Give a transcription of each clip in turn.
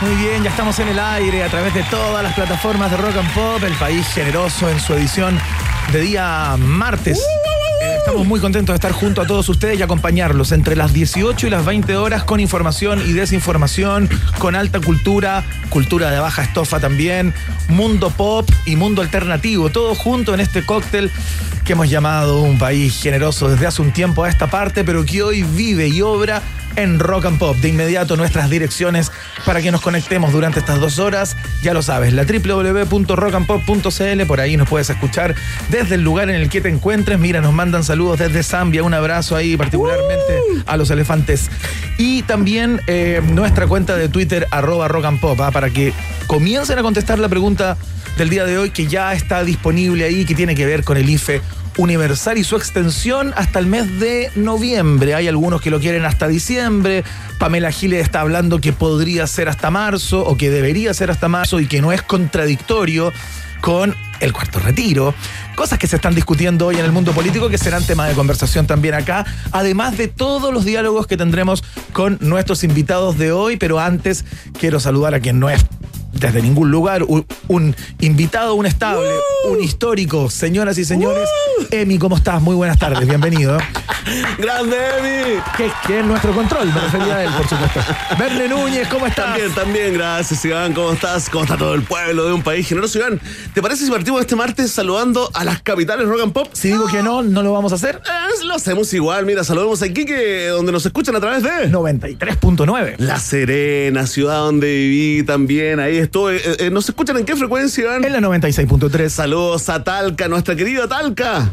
Muy bien, ya estamos en el aire a través de todas las plataformas de Rock and Pop, el país generoso en su edición de día martes. Eh, Estamos muy contentos de estar junto a todos ustedes y acompañarlos entre las 18 y las 20 horas con información y desinformación, con alta cultura, cultura de baja estofa también, mundo pop y mundo alternativo, todo junto en este cóctel que hemos llamado un país generoso desde hace un tiempo a esta parte, pero que hoy vive y obra en Rock and Pop. De inmediato nuestras direcciones para que nos conectemos durante estas dos horas. Ya lo sabes, la www.rockandpop.cl, por ahí nos puedes escuchar desde el lugar en el que te encuentres. Mira, nos mandan saludos desde Zambia, un abrazo ahí particularmente a los elefantes. Y también eh, nuestra cuenta de Twitter, arroba rock and pop, ¿ah? para que comiencen a contestar la pregunta del día de hoy que ya está disponible ahí, que tiene que ver con el IFE universal y su extensión hasta el mes de noviembre. Hay algunos que lo quieren hasta diciembre. Pamela Giles está hablando que podría ser hasta marzo o que debería ser hasta marzo y que no es contradictorio con el cuarto retiro. Cosas que se están discutiendo hoy en el mundo político que serán tema de conversación también acá, además de todos los diálogos que tendremos con nuestros invitados de hoy. Pero antes quiero saludar a quien no es desde ningún lugar, un, un invitado, un estable, un histórico, señoras y señores. Emi, ¿cómo estás? Muy buenas tardes, bienvenido. ¡Grande, Emi! Que, que es nuestro control, me refería a él, por supuesto. Verne Núñez, ¿cómo estás? También, también, gracias, Iván. ¿Cómo estás? ¿Cómo está todo el pueblo de un país generoso, Iván? ¿Te parece si partimos este martes saludando a las capitales rock and pop? Si digo que no, no lo vamos a hacer. Eh, lo hacemos igual. Mira, saludemos a Iquique, donde nos escuchan a través de... 93.9. La Serena, ciudad donde viví también. Ahí estoy. Eh, eh, ¿Nos escuchan en qué frecuencia, Iván? En la 96.3. Saludos a Talca, nuestra querida Talca.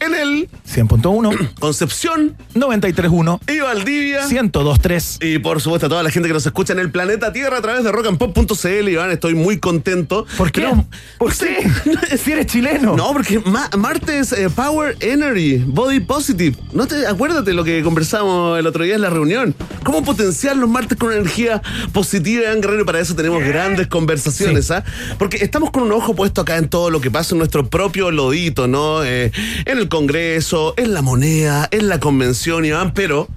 En el 100.1. Concepción 93.1. y Valdivia. 102.3. Y por supuesto a toda la gente que nos escucha en el planeta Tierra a través de rockandpop.cl, Iván, estoy muy contento. ¿Por qué? Pero- ¿Por qué? si eres chileno. No, porque ma- martes eh, Power Energy, Body Positive. ¿No te acuérdate lo que conversamos el otro día en la reunión? ¿Cómo potenciar los martes con energía positiva, Iván Guerrero? Y para eso tenemos grandes conversaciones, Sí. ¿ah? Porque estamos con un ojo puesto acá en todo lo que pasa en nuestro propio lodito, ¿no? Eh, en el Congreso, en la moneda, en la convención, Iván, pero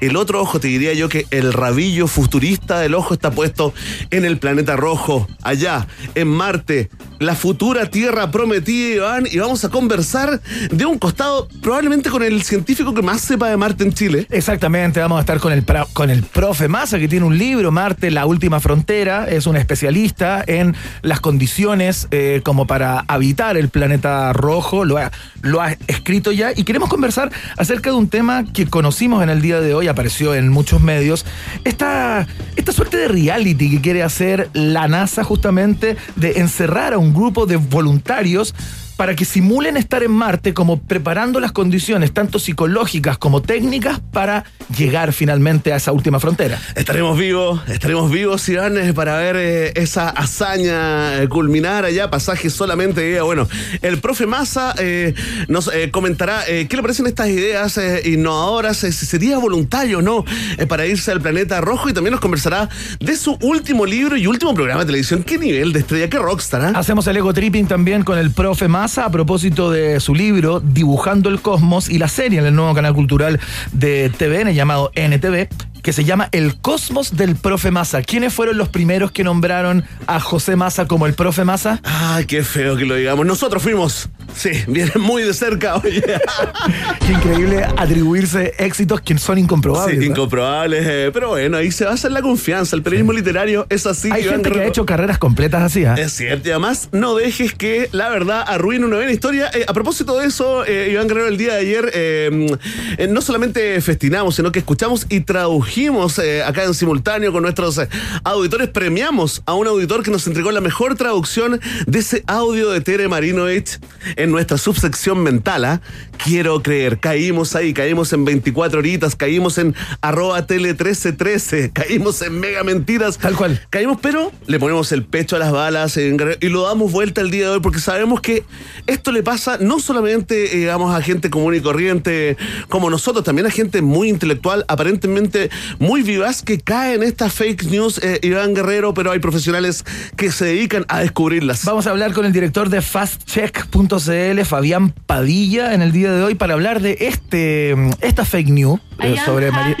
el otro ojo, te diría yo que el rabillo futurista del ojo está puesto en el planeta rojo, allá, en Marte, la futura Tierra prometida, Iván, y vamos a conversar de un costado, probablemente con el científico que más sepa de Marte en Chile. Exactamente, vamos a estar con el, con el profe Massa, que tiene un libro, Marte, la última frontera, es un especialista en las condiciones eh, como para habitar el planeta rojo, lo ha, lo ha escrito ya, y queremos conversar acerca de un tema que conocimos en el día de hoy, apareció en muchos medios, esta, esta suerte de reality que quiere hacer la NASA justamente de encerrar a un grupo de voluntarios para que simulen estar en Marte como preparando las condiciones tanto psicológicas como técnicas para llegar finalmente a esa última frontera. Estaremos vivos, estaremos vivos, Iván, eh, para ver eh, esa hazaña eh, culminar allá, pasaje solamente. eh, bueno, el profe Massa eh, nos comentará qué le parecen estas ideas innovadoras, si sería voluntario o no para irse al planeta rojo y también nos conversará de su último libro y último programa de televisión. ¿Qué nivel de estrella? ¿Qué rockstar? ah? Hacemos el ego tripping también con el profe Massa a propósito de su libro Dibujando el Cosmos y la serie en el nuevo canal cultural de TVN llamado NTV que se llama El Cosmos del Profe Massa. ¿Quiénes fueron los primeros que nombraron a José Massa como el Profe Massa? Ay, qué feo que lo digamos. Nosotros fuimos. Sí, viene muy de cerca, oye. Qué increíble atribuirse éxitos que son incomprobables. Sí, ¿eh? incomprobables, eh, pero bueno, ahí se basa en la confianza. El periodismo literario es así. Hay gente que ha hecho carreras completas así, ¿ah? Es cierto, y además no dejes que la verdad arruine una buena historia. Eh, a propósito de eso, eh, Iván Guerrero, el día de ayer eh, eh, no solamente festinamos, sino que escuchamos y tradujimos eh, acá en simultáneo con nuestros eh, auditores. Premiamos a un auditor que nos entregó la mejor traducción de ese audio de Tere Marinovich en nuestra subsección mental. ¿ah? Quiero creer, caímos ahí, caímos en 24 horitas, caímos en arroba tele 1313, caímos en mega mentiras. Tal cual. Caímos, pero le ponemos el pecho a las balas y lo damos vuelta el día de hoy porque sabemos que esto le pasa no solamente, eh, digamos, a gente común y corriente como nosotros, también a gente muy intelectual, aparentemente muy vivaz, que cae en estas fake news, eh, Iván Guerrero, pero hay profesionales que se dedican a descubrirlas. Vamos a hablar con el director de fastcheck.cl, Fabián Padilla, en el día de hoy para hablar de este esta fake news sobre María.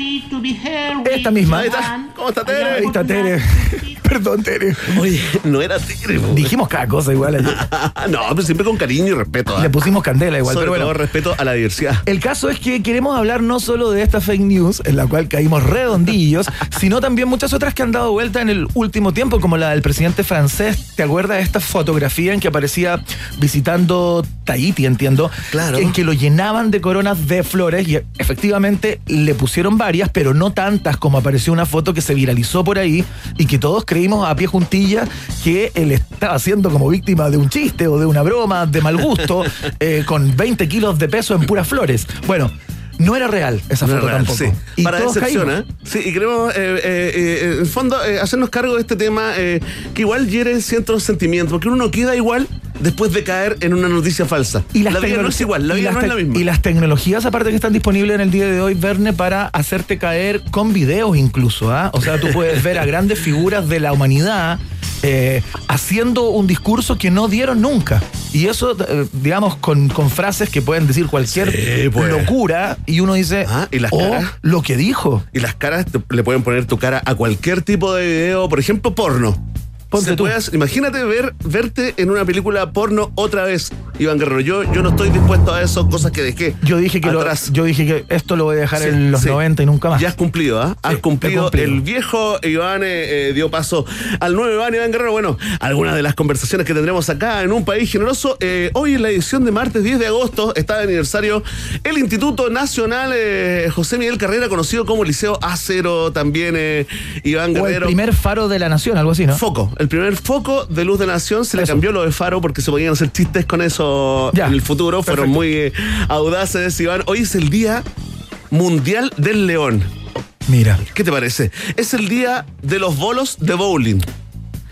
Esta misma. and ¿Cómo está, Tere? Ahí está Tere. Perdón, Tere. Oye, no era Tere. Dijimos cada cosa igual ayer. no, pero siempre con cariño y respeto. ¿ah? Le pusimos candela igual, Sobre pero bueno. todo respeto a la diversidad. El caso es que queremos hablar no solo de esta fake news, en la cual caímos redondillos, sino también muchas otras que han dado vuelta en el último tiempo, como la del presidente francés. ¿Te acuerdas de esta fotografía en que aparecía visitando Tahiti, entiendo? Claro. En que lo llenaban de coronas de flores y efectivamente le pusieron varias, pero no tantas como apareció una foto que se viralizó por ahí y que todos creímos a pie juntilla que él estaba siendo como víctima de un chiste o de una broma de mal gusto eh, con 20 kilos de peso en puras flores. Bueno, no era real esa No foto real, tampoco. sí. Y Para decepción. ¿eh? Sí, y queremos, eh, eh, en el fondo, hacernos cargo de este tema que igual hiere ciertos sentimientos, porque uno no queda igual después de caer en una noticia falsa. Y la vida no es igual, la vida no es la misma. Y las tecnologías, aparte que están disponibles en el día de hoy, Verne, para hacerte caer con videos incluso. ¿ah? O sea, tú puedes ver a grandes figuras de la humanidad eh, haciendo un discurso que no dieron nunca. Y eso, eh, digamos, con, con frases que pueden decir cualquier Sí, pues. locura, y uno dice, Ah, ¿y las oh, caras? lo que dijo. Y las caras te- le pueden poner tu cara a cualquier tipo de video, por ejemplo, porno. Ponte Se tú. hacer- imagínate ver, verte en una película porno otra vez, Iván Guerrero. Yo, yo no estoy dispuesto a eso, cosas que dejé. Yo dije que lo- atrás. yo dije que esto lo voy a dejar Sí, en los sí. 90 y nunca más. Ya has cumplido, ¿ah? Has Sí, cumplido. cumplido. El viejo Iván eh, eh, dio paso al nuevo Iván, Iván Guerrero. Bueno, algunas de las conversaciones que tendremos acá en un país generoso. Eh, hoy en la edición de martes 10 de agosto está de aniversario el Instituto Nacional José Miguel Carrera, conocido como Liceo A0, también Iván o el Guerrero. primer faro de la nación, algo así, ¿no? Foco, el primer foco de luz de nación se le Eso. cambió lo de faro porque se podían hacer chistes con eso Ya, en el futuro. Fueron muy eh, audaces, Iván. Hoy es el Día Mundial del León. Mira. ¿Qué te parece? Es el día de los bolos de bowling.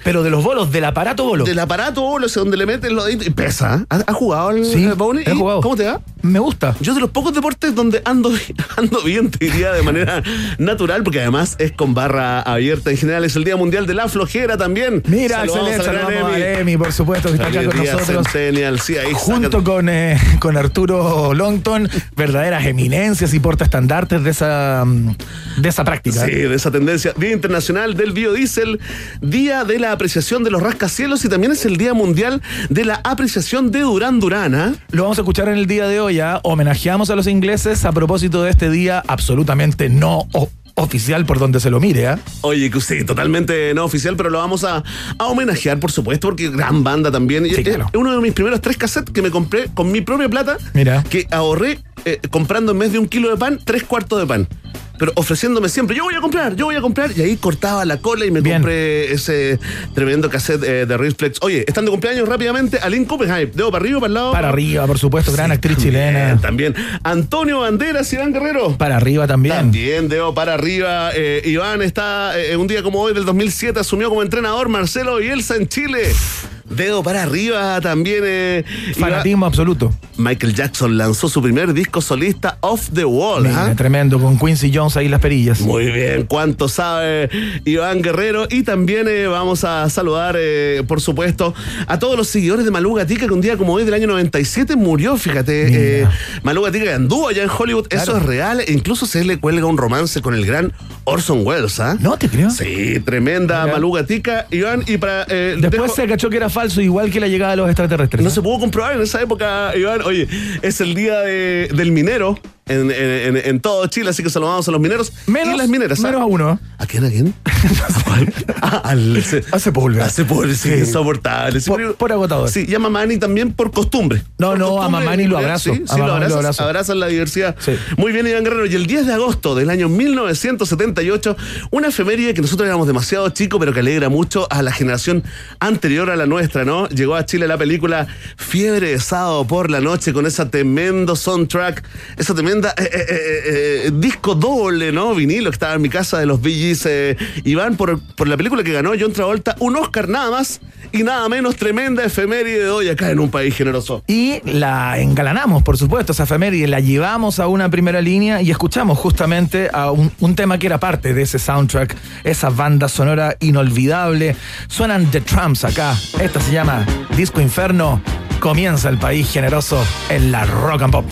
Pero de los bolos, del aparato bolo. Del aparato bolo, ese donde le meten los deditos y pesa. ¿Has, has jugado al Sí, bowling? he ¿Y jugado. ¿Cómo te va? Me gusta. Yo de los pocos deportes donde ando, ando bien, te diría de manera natural, porque además es con barra abierta. En general es el Día Mundial de la Flojera también. Mira, Saludamos excelente, saludamos Emi. a Emi, por supuesto, que está acá con nosotros. Centennial, sí, ahí Junto con, eh, con Arturo Longton, verdaderas eminencias y portaestandartes de esa, mm, de esa práctica. Sí, de esa tendencia. Día Internacional del Biodiesel, Día de la Apreciación de los Rascacielos y también es el Día Mundial de la Apreciación de Durán Durán. ¿ah? Lo vamos a escuchar en el día de hoy. ¿Ah? Homenajeamos a los ingleses a propósito de este día absolutamente no oficial por donde se lo mire. ¿ah? Oye, que sí, totalmente no oficial, pero lo vamos a, a homenajear, por supuesto, porque gran banda también. Sí, es- claro. Es uno de mis primeros tres cassettes que me compré con mi propia plata, Mira. que ahorré eh, comprando en vez de un kilo de pan, tres cuartos de pan. Pero ofreciéndome siempre, yo voy a comprar, yo voy a comprar. Y ahí cortaba la cola y me Bien. compré ese tremendo cassette eh, de Reflex. Oye, están de cumpleaños rápidamente. Aline Copenhagen, dedo para arriba, para el lado. Para arriba, por supuesto, gran Sí, actriz también, chilena. También. Antonio Banderas, Iván Guerrero. Para arriba también. También dedo para arriba. Eh, Iván está eh, un día como hoy del 2007 asumió como entrenador Marcelo Bielsa en Chile. Dedo para arriba también. eh, Fanatismo absoluto. Michael Jackson lanzó su primer disco solista Off the Wall. Mira, ¿ah? tremendo, con Quincy Jones ahí las perillas. Muy bien, cuánto sabe Iván Guerrero. Y también eh, vamos a saludar, eh, por supuesto, a todos los seguidores de Malú Gatica, que un día como hoy del año 97 murió, fíjate. Eh, Malú Gatica que anduvo allá en Hollywood, eso es real. E incluso se le cuelga un romance con el gran Orson Welles, ¿ah? No te creo. Sí, tremenda. Malú Gatica, Iván. Y para. Después dejo- se cachó que era falso, igual que la llegada de los extraterrestres. No se pudo comprobar en esa época, Iván. Oye, es el día de- del minero en, en- en- en todo Chile, así que saludamos a los mineros Menos, y las mineras. ¿ah? menos a uno. ¿A quién? ¿A quién? ¿A cuál? Ah, al, A Sepúlveda. A Sepúlveda, sí, Sí. insoportable. Sí, Por- pero- por agotador. Sí, llama a Mamani también por costumbre. No, Por no, a Mamani lo abrazo. Sí, A sí, lo abrazas, abrazo. abrazan la diversidad. Muy bien, Iván Guerrero. Y el 10 de agosto del año 1978, una efeméride que nosotros éramos demasiado chicos, pero que alegra mucho a la generación anterior a la nuestra, ¿no? Llegó a Chile la película Fiebre de sábado por la noche con ese tremendo soundtrack, esa tremenda eh, eh, eh, disco doble, ¿no? Vinilo que estaba en mi casa de los eh, Iván, por, por la película que ganó John Travolta, un Oscar nada más y nada menos tremenda efeméride de hoy acá en un país generoso. Y la engalanamos, por supuesto, esa efeméride, la llevamos a una primera línea y escuchamos justamente a un, un tema que era parte de ese soundtrack, esa banda sonora inolvidable. Suenan The Trumps acá. Esta se llama Disco Inferno. Comienza el país generoso en la rock and pop.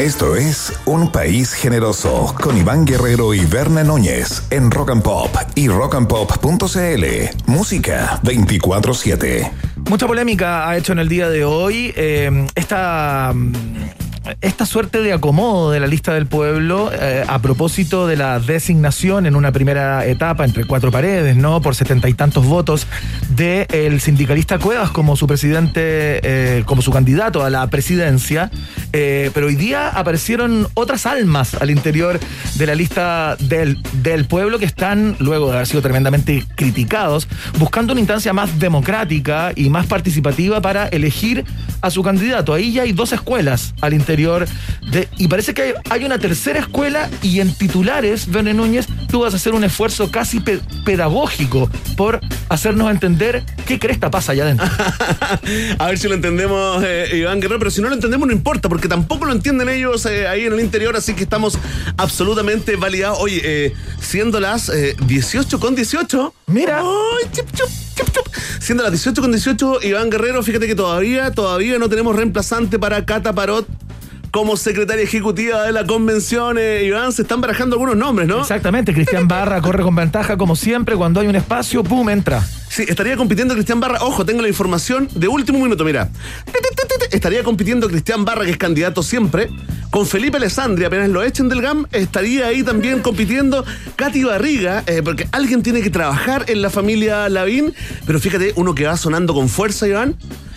Esto es Un País Generoso con Iván Guerrero y Berna Núñez en Rock and Pop y rockandpop.cl. Música 24-7. Mucha polémica ha hecho en el día de hoy eh, esta, mm, esta suerte de acomodo de la lista del pueblo eh, a propósito de la designación en una primera etapa entre cuatro paredes, ¿no? Por setenta y tantos votos del sindicalista Cuevas como su presidente, eh, como su candidato a la presidencia. Eh, pero hoy día aparecieron otras almas al interior de la lista del, del pueblo que están, luego de haber sido tremendamente criticados, buscando una instancia más democrática y más participativa para elegir a su candidato. Ahí ya hay dos escuelas al interior De, y parece que hay, hay una tercera escuela y en titulares, Verne Núñez, tú vas a hacer un esfuerzo casi pe- pedagógico por hacernos entender qué cresta pasa allá adentro. A ver si lo entendemos, eh, Iván Guerrero, pero si no lo entendemos no importa, porque tampoco lo entienden ellos eh, ahí en el interior, así que estamos absolutamente validados. Oye, eh, siendo las eh, 18 con 18. Mira. Ay, chup, chup, chup, chup. Siendo las 18 con 18, Iván Guerrero, fíjate que todavía, todavía no tenemos reemplazante para Cata Parot como secretaria ejecutiva de la convención. Eh, Iván, se están barajando algunos nombres, ¿no? Exactamente, Cristian Barra corre con ventaja como siempre, cuando hay un espacio, ¡pum! entra. Sí, estaría compitiendo Cristian Barra. Ojo, tengo la información de último minuto, mira. Estaría compitiendo Cristian Barra, que es candidato siempre, con Felipe Alessandri, apenas lo echen del GAM, estaría ahí también compitiendo Katy Barriga, eh, porque alguien tiene que trabajar en la familia Lavín, pero fíjate, uno que va sonando con fuerza, Iván.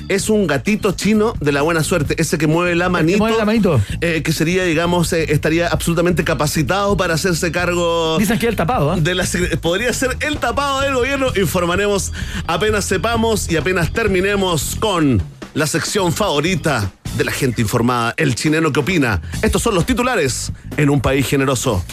Es un gatito chino de la buena suerte, ese que mueve la manito. mueve la manito. eh, que sería, digamos, eh, estaría absolutamente capacitado para hacerse cargo Dicen que es el tapado, ¿ah? de la podría ser el tapado del gobierno. Informaremos apenas sepamos y apenas terminemos con la sección favorita de la gente informada, el chileno que opina. Estos son los titulares en un país generoso.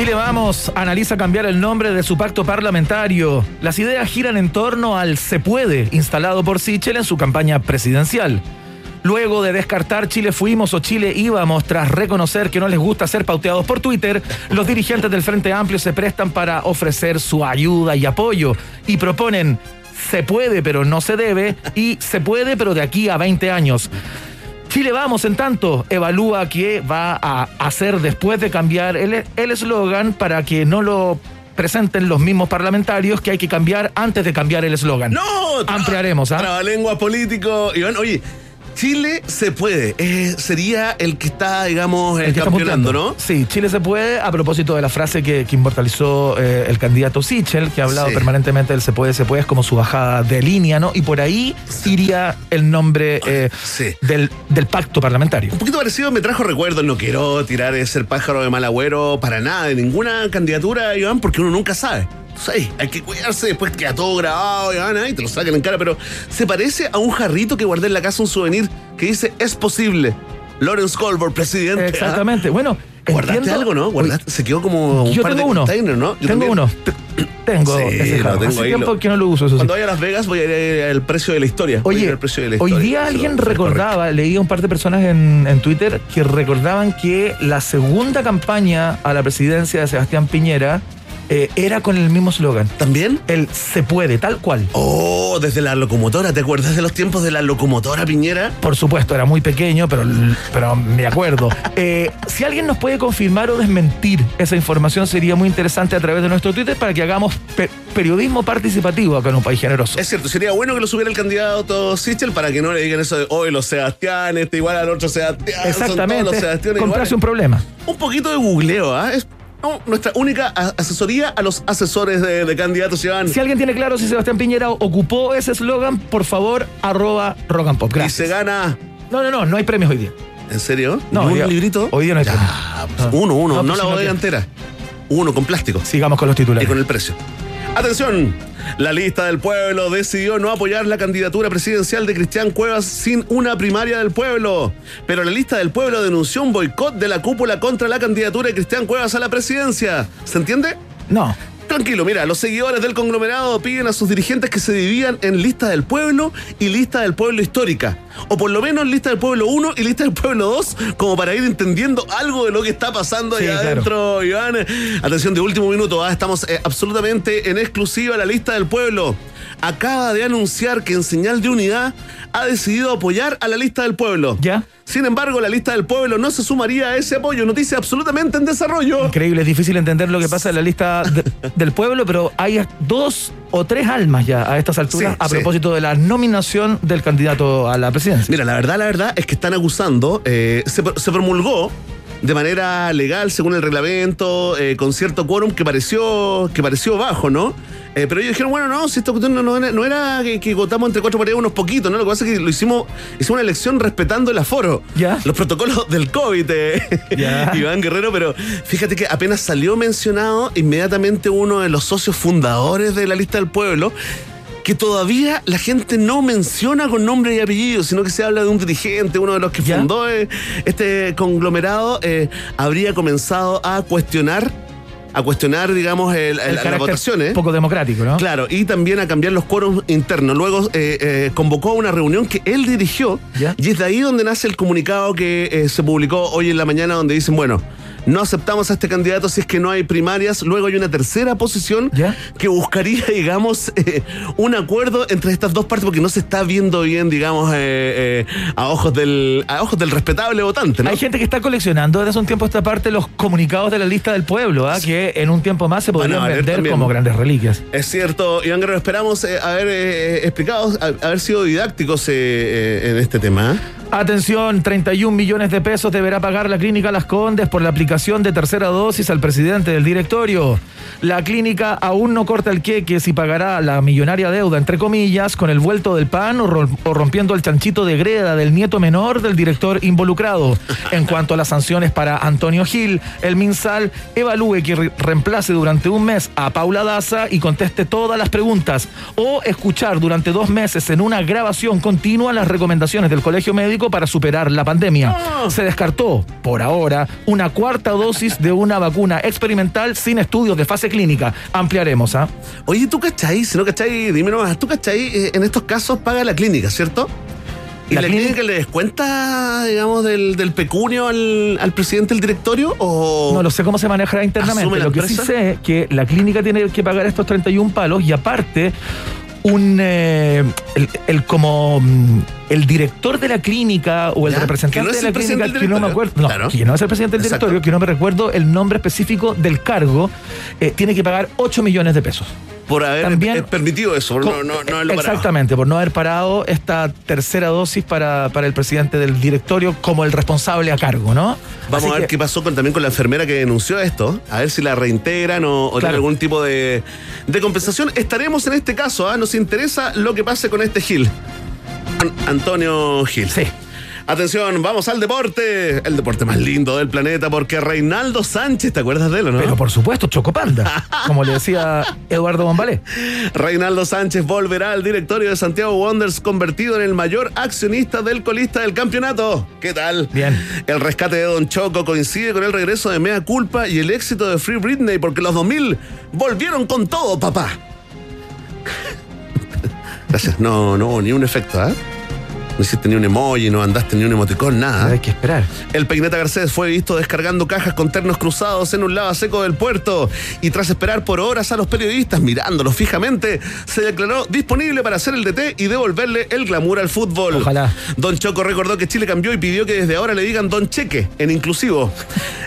Chile Vamos analiza cambiar el nombre de su pacto parlamentario. Las ideas giran en torno al Se Puede, instalado por Sichel en su campaña presidencial. Luego de descartar Chile fuimos o Chile íbamos tras reconocer que no les gusta ser pauteados por Twitter, los dirigentes del Frente Amplio se prestan para ofrecer su ayuda y apoyo y proponen se puede pero no se debe y se puede pero de aquí a 20 años. Chile Vamos, en tanto, evalúa qué va a hacer después de cambiar el el eslogan para que no lo presenten los mismos parlamentarios que hay que cambiar antes de cambiar el eslogan. ¡No! Ampliaremos, ¿ah? Trabalengua político. Iván, oye, Chile se puede. Eh, sería el que está, digamos, eh, El que campeonando. ¿no? Sí, Chile se puede, a propósito de la frase que, que inmortalizó eh, el candidato Sichel, que ha hablado Sí. permanentemente del se puede, se puede, es como su bajada de línea, ¿no? Y por ahí iría el nombre eh, Sí. del, del pacto parlamentario. Un poquito parecido me trajo recuerdos. No quiero tirar ese pájaro de mal agüero para nada, de ninguna candidatura, Iván, porque uno nunca sabe. Sí, hay que cuidarse, después queda todo grabado, ahí te lo sacan en cara, pero se parece a un jarrito que guardé en la casa un souvenir que dice es posible. Lawrence Colbert, presidente. ¿ah? Exactamente. Bueno, ¿Guardaste entiendo- algo, no? Guardaste- se quedó como un Yo par tengo de uno. containers, ¿no? Yo tengo también. uno. Tengo Sí, ese jarro. tengo Hace tiempo lo- que no lo uso, eso sí. Cuando vaya a Las Vegas voy a ir al precio de la historia. A Oye, al precio de la hoy historia. día Eso alguien recordaba, leía un par de personas en, en Twitter que recordaban que la segunda campaña a la presidencia de Sebastián Piñera eh, era con el mismo eslogan. ¿También? El se puede, tal cual. Oh, desde la locomotora. ¿Te acuerdas de los tiempos de la locomotora, Piñera? Por supuesto, era muy pequeño, pero, pero me acuerdo. Eh, si alguien nos puede confirmar o desmentir esa información, sería muy interesante a través de nuestro Twitter para que hagamos pe- periodismo participativo acá en un país generoso. Es cierto, sería bueno que lo subiera el candidato Sichel para que no le digan eso de hoy los Sebastián, este igual al otro Sebastián. son todos los Exactamente. Comprarse iguales. un problema. Un poquito de googleo, ¿ah? No, nuestra única asesoría a los asesores de, de candidatos, Iván. Si alguien tiene claro si Sebastián Piñera ocupó ese eslogan, por favor, arroba rock and pop. y se Gracias. gana. No, no, no, no hay premios hoy día. ¿En serio? No, ¿Ni hoy un día- librito? hoy día no hay Ya, premio. pues, No. Uno, uno, No, no, pues la bodega entera. Uno con plástico. Sigamos con los Y titulares. con el precio. Atención, la lista del pueblo decidió no apoyar la candidatura presidencial de Cristian Cuevas sin una primaria del pueblo. Pero la lista del pueblo denunció un boicot de la cúpula contra la candidatura de Cristian Cuevas a la presidencia. ¿Se entiende? No. Tranquilo, mira, los seguidores del conglomerado piden a sus dirigentes que se dividan en lista del pueblo y lista del pueblo histórica. O por lo menos lista del pueblo 1 y lista del pueblo 2, como para ir entendiendo algo de lo que está pasando Sí, allá claro. adentro, Iván. Atención de último minuto, ah, estamos eh, absolutamente en exclusiva la lista del pueblo. Acaba de anunciar que en señal de unidad ha decidido apoyar a la lista del pueblo. ¿Ya? Sin embargo, la lista del pueblo no se sumaría a ese apoyo. Noticia absolutamente en desarrollo. Increíble, es difícil entender lo que pasa en la lista de- del pueblo, pero hay dos o tres almas ya a estas alturas Sí, a sí. propósito de la nominación del candidato a la presidencia. Mira, la verdad, la verdad es que están acusando, eh, se, se promulgó de manera legal, según el reglamento, eh, con cierto quórum que pareció, que pareció bajo, ¿no? Eh, pero ellos dijeron, bueno, no, si esta cuestión no, no era, no era que, que votamos entre cuatro paredes unos poquitos, ¿no? Lo que pasa es que lo hicimos, hicimos una elección respetando el aforo. Ya. Los protocolos del COVID, eh, Ya. Iván Guerrero, pero fíjate que apenas salió mencionado, inmediatamente uno de los socios fundadores de la lista del pueblo que todavía la gente no menciona con nombre y apellido, sino que se habla de un dirigente, uno de los que ¿Ya? fundó eh, este conglomerado, eh, habría comenzado a cuestionar, a cuestionar, digamos, el- El la- las votaciones. poco democrático, ¿no? Claro, y también a cambiar los quórums internos. Luego eh, eh, convocó a una reunión que él dirigió Ya. y es de ahí donde nace el comunicado que eh, se publicó hoy en la mañana donde dicen, bueno, no aceptamos a este candidato si es que no hay primarias. Luego hay una tercera posición Ya. que buscaría, digamos, eh, un acuerdo entre estas dos partes porque no se está viendo bien, digamos, eh, eh, a, ojos del, a ojos del respetable votante, ¿no? Hay gente que está coleccionando desde hace un tiempo esta parte los comunicados de la lista del pueblo, ¿ah? que en un tiempo más se podrían valer vender también. como grandes reliquias. Es cierto, Iván Guerrero, esperamos eh, haber eh, explicado, haber sido didácticos en este tema. Atención, 31 millones de pesos deberá pagar la clínica Las Condes por la aplicación de tercera dosis al presidente del directorio. La clínica aún no corta el queque si pagará la millonaria deuda, entre comillas, con el vuelto del pan o, ro- o rompiendo el chanchito de greda del nieto menor del director involucrado. En cuanto a las sanciones para Antonio Gil, el MinSal evalúe que re- reemplace durante un mes a Paula Daza y conteste todas las preguntas o escuchar durante dos meses en una grabación continua las recomendaciones del colegio médico para superar la pandemia. Se descartó, por ahora, una cuarta dosis de una vacuna experimental sin estudios de fase clínica. Ampliaremos, ¿ah? Oye, ¿tú cachai? Si no cachai, dime nomás, ¿tú cachai? Eh, en estos casos paga la clínica, ¿cierto? ¿Y La la, clínica- clínica le descuenta, digamos, del, del pecunio al, al presidente del directorio? ¿O No lo sé cómo se manejará ¿Asume internamente. Lo que sí sé es que la clínica tiene que pagar estos 31 palos y aparte un eh, el, el como mm, el director de la clínica o el Ya, representante no de la clínica que no me acuerdo no, Claro. que no es el presidente del Exacto. directorio que no me recuerdo el nombre específico del cargo eh, tiene que pagar 8 millones de pesos por haber También- eh, permitido eso? por No, no, no haberlo parado. Exactamente, por no haber parado esta tercera dosis para, para el presidente del directorio como el responsable a cargo, ¿no? Vamos Así a ver que- qué pasó con, también con la enfermera que denunció esto, a ver si la reintegran o, o tiene algún tipo de, de compensación. Estaremos en este caso, ¿ah? nos interesa lo que pase con este Gil. An- Antonio Gil. Sí. Atención, vamos al deporte. El deporte más lindo del planeta, porque Reinaldo Sánchez, ¿te acuerdas de él o no? Pero por supuesto, Chocopanda, como le decía Eduardo Bombalé. Reinaldo Sánchez volverá al directorio de Santiago Wonders, convertido en el mayor accionista del colista del campeonato. ¿Qué tal? Bien. El rescate de Don Choco coincide con el regreso de Mea Culpa y el éxito de Free Britney, porque los 2000 volvieron con todo, papá. Gracias. No, no, ni un efecto, ¿ah? No hiciste ni un emoji, no andaste ni un emoticón, nada. Hay que esperar. El Peineta Garcés fue visto descargando cajas con ternos cruzados en un lado seco del puerto y tras esperar por horas a los periodistas mirándolos fijamente, se declaró disponible para hacer el DT y devolverle el glamour al fútbol. Ojalá. Don Choco recordó que Chile cambió y pidió que desde ahora le digan Don Cheque en inclusivo.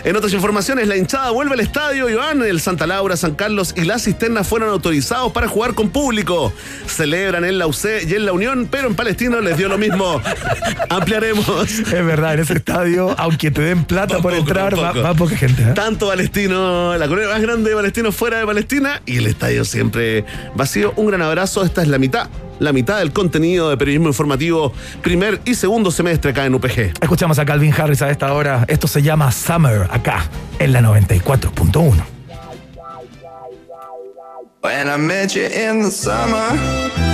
En otras informaciones, la hinchada vuelve al estadio Iván, el Santa Laura, San Carlos y la cisterna fueron autorizados para jugar con público. Celebran en la UC y en la Unión, pero en Palestino les dio lo mismo. Ampliaremos. Es verdad, en ese estadio, aunque te den plata Va por poco, entrar, va va, poca gente. ¿eh? Tanto Palestino, la colonia más grande de Palestino fuera de Palestina y el estadio siempre vacío. Un gran abrazo. Esta es la mitad, la mitad del contenido de periodismo informativo, primer y segundo semestre acá en UPG. Escuchamos a Calvin Harris a esta hora. Esto se llama Summer acá, en la 94.1. When I met you in the summer,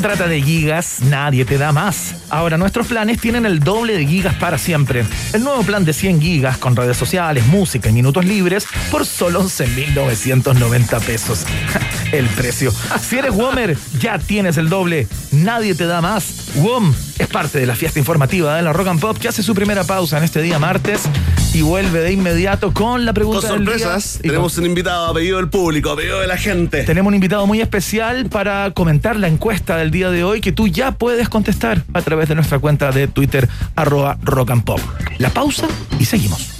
Trata de gigas, nadie te da más. Ahora nuestros planes tienen el doble de gigas para siempre. El nuevo plan de 100 gigas con redes sociales, música y minutos libres por solo 11.990 pesos. el precio. Si eres Womer, ya tienes el doble. Nadie te da más. WOM es parte de la fiesta informativa de la Rock and Pop que hace su primera pausa en este día martes y vuelve de inmediato con la Con pregunta del día. sorpresas, Y con- tenemos un invitado a pedido del público, a pedido de la gente. tenemos un invitado muy especial para comentar la encuesta del día de hoy que tú ya puedes contestar a través de nuestra cuenta de Twitter arroba rock and pop. La pausa y seguimos.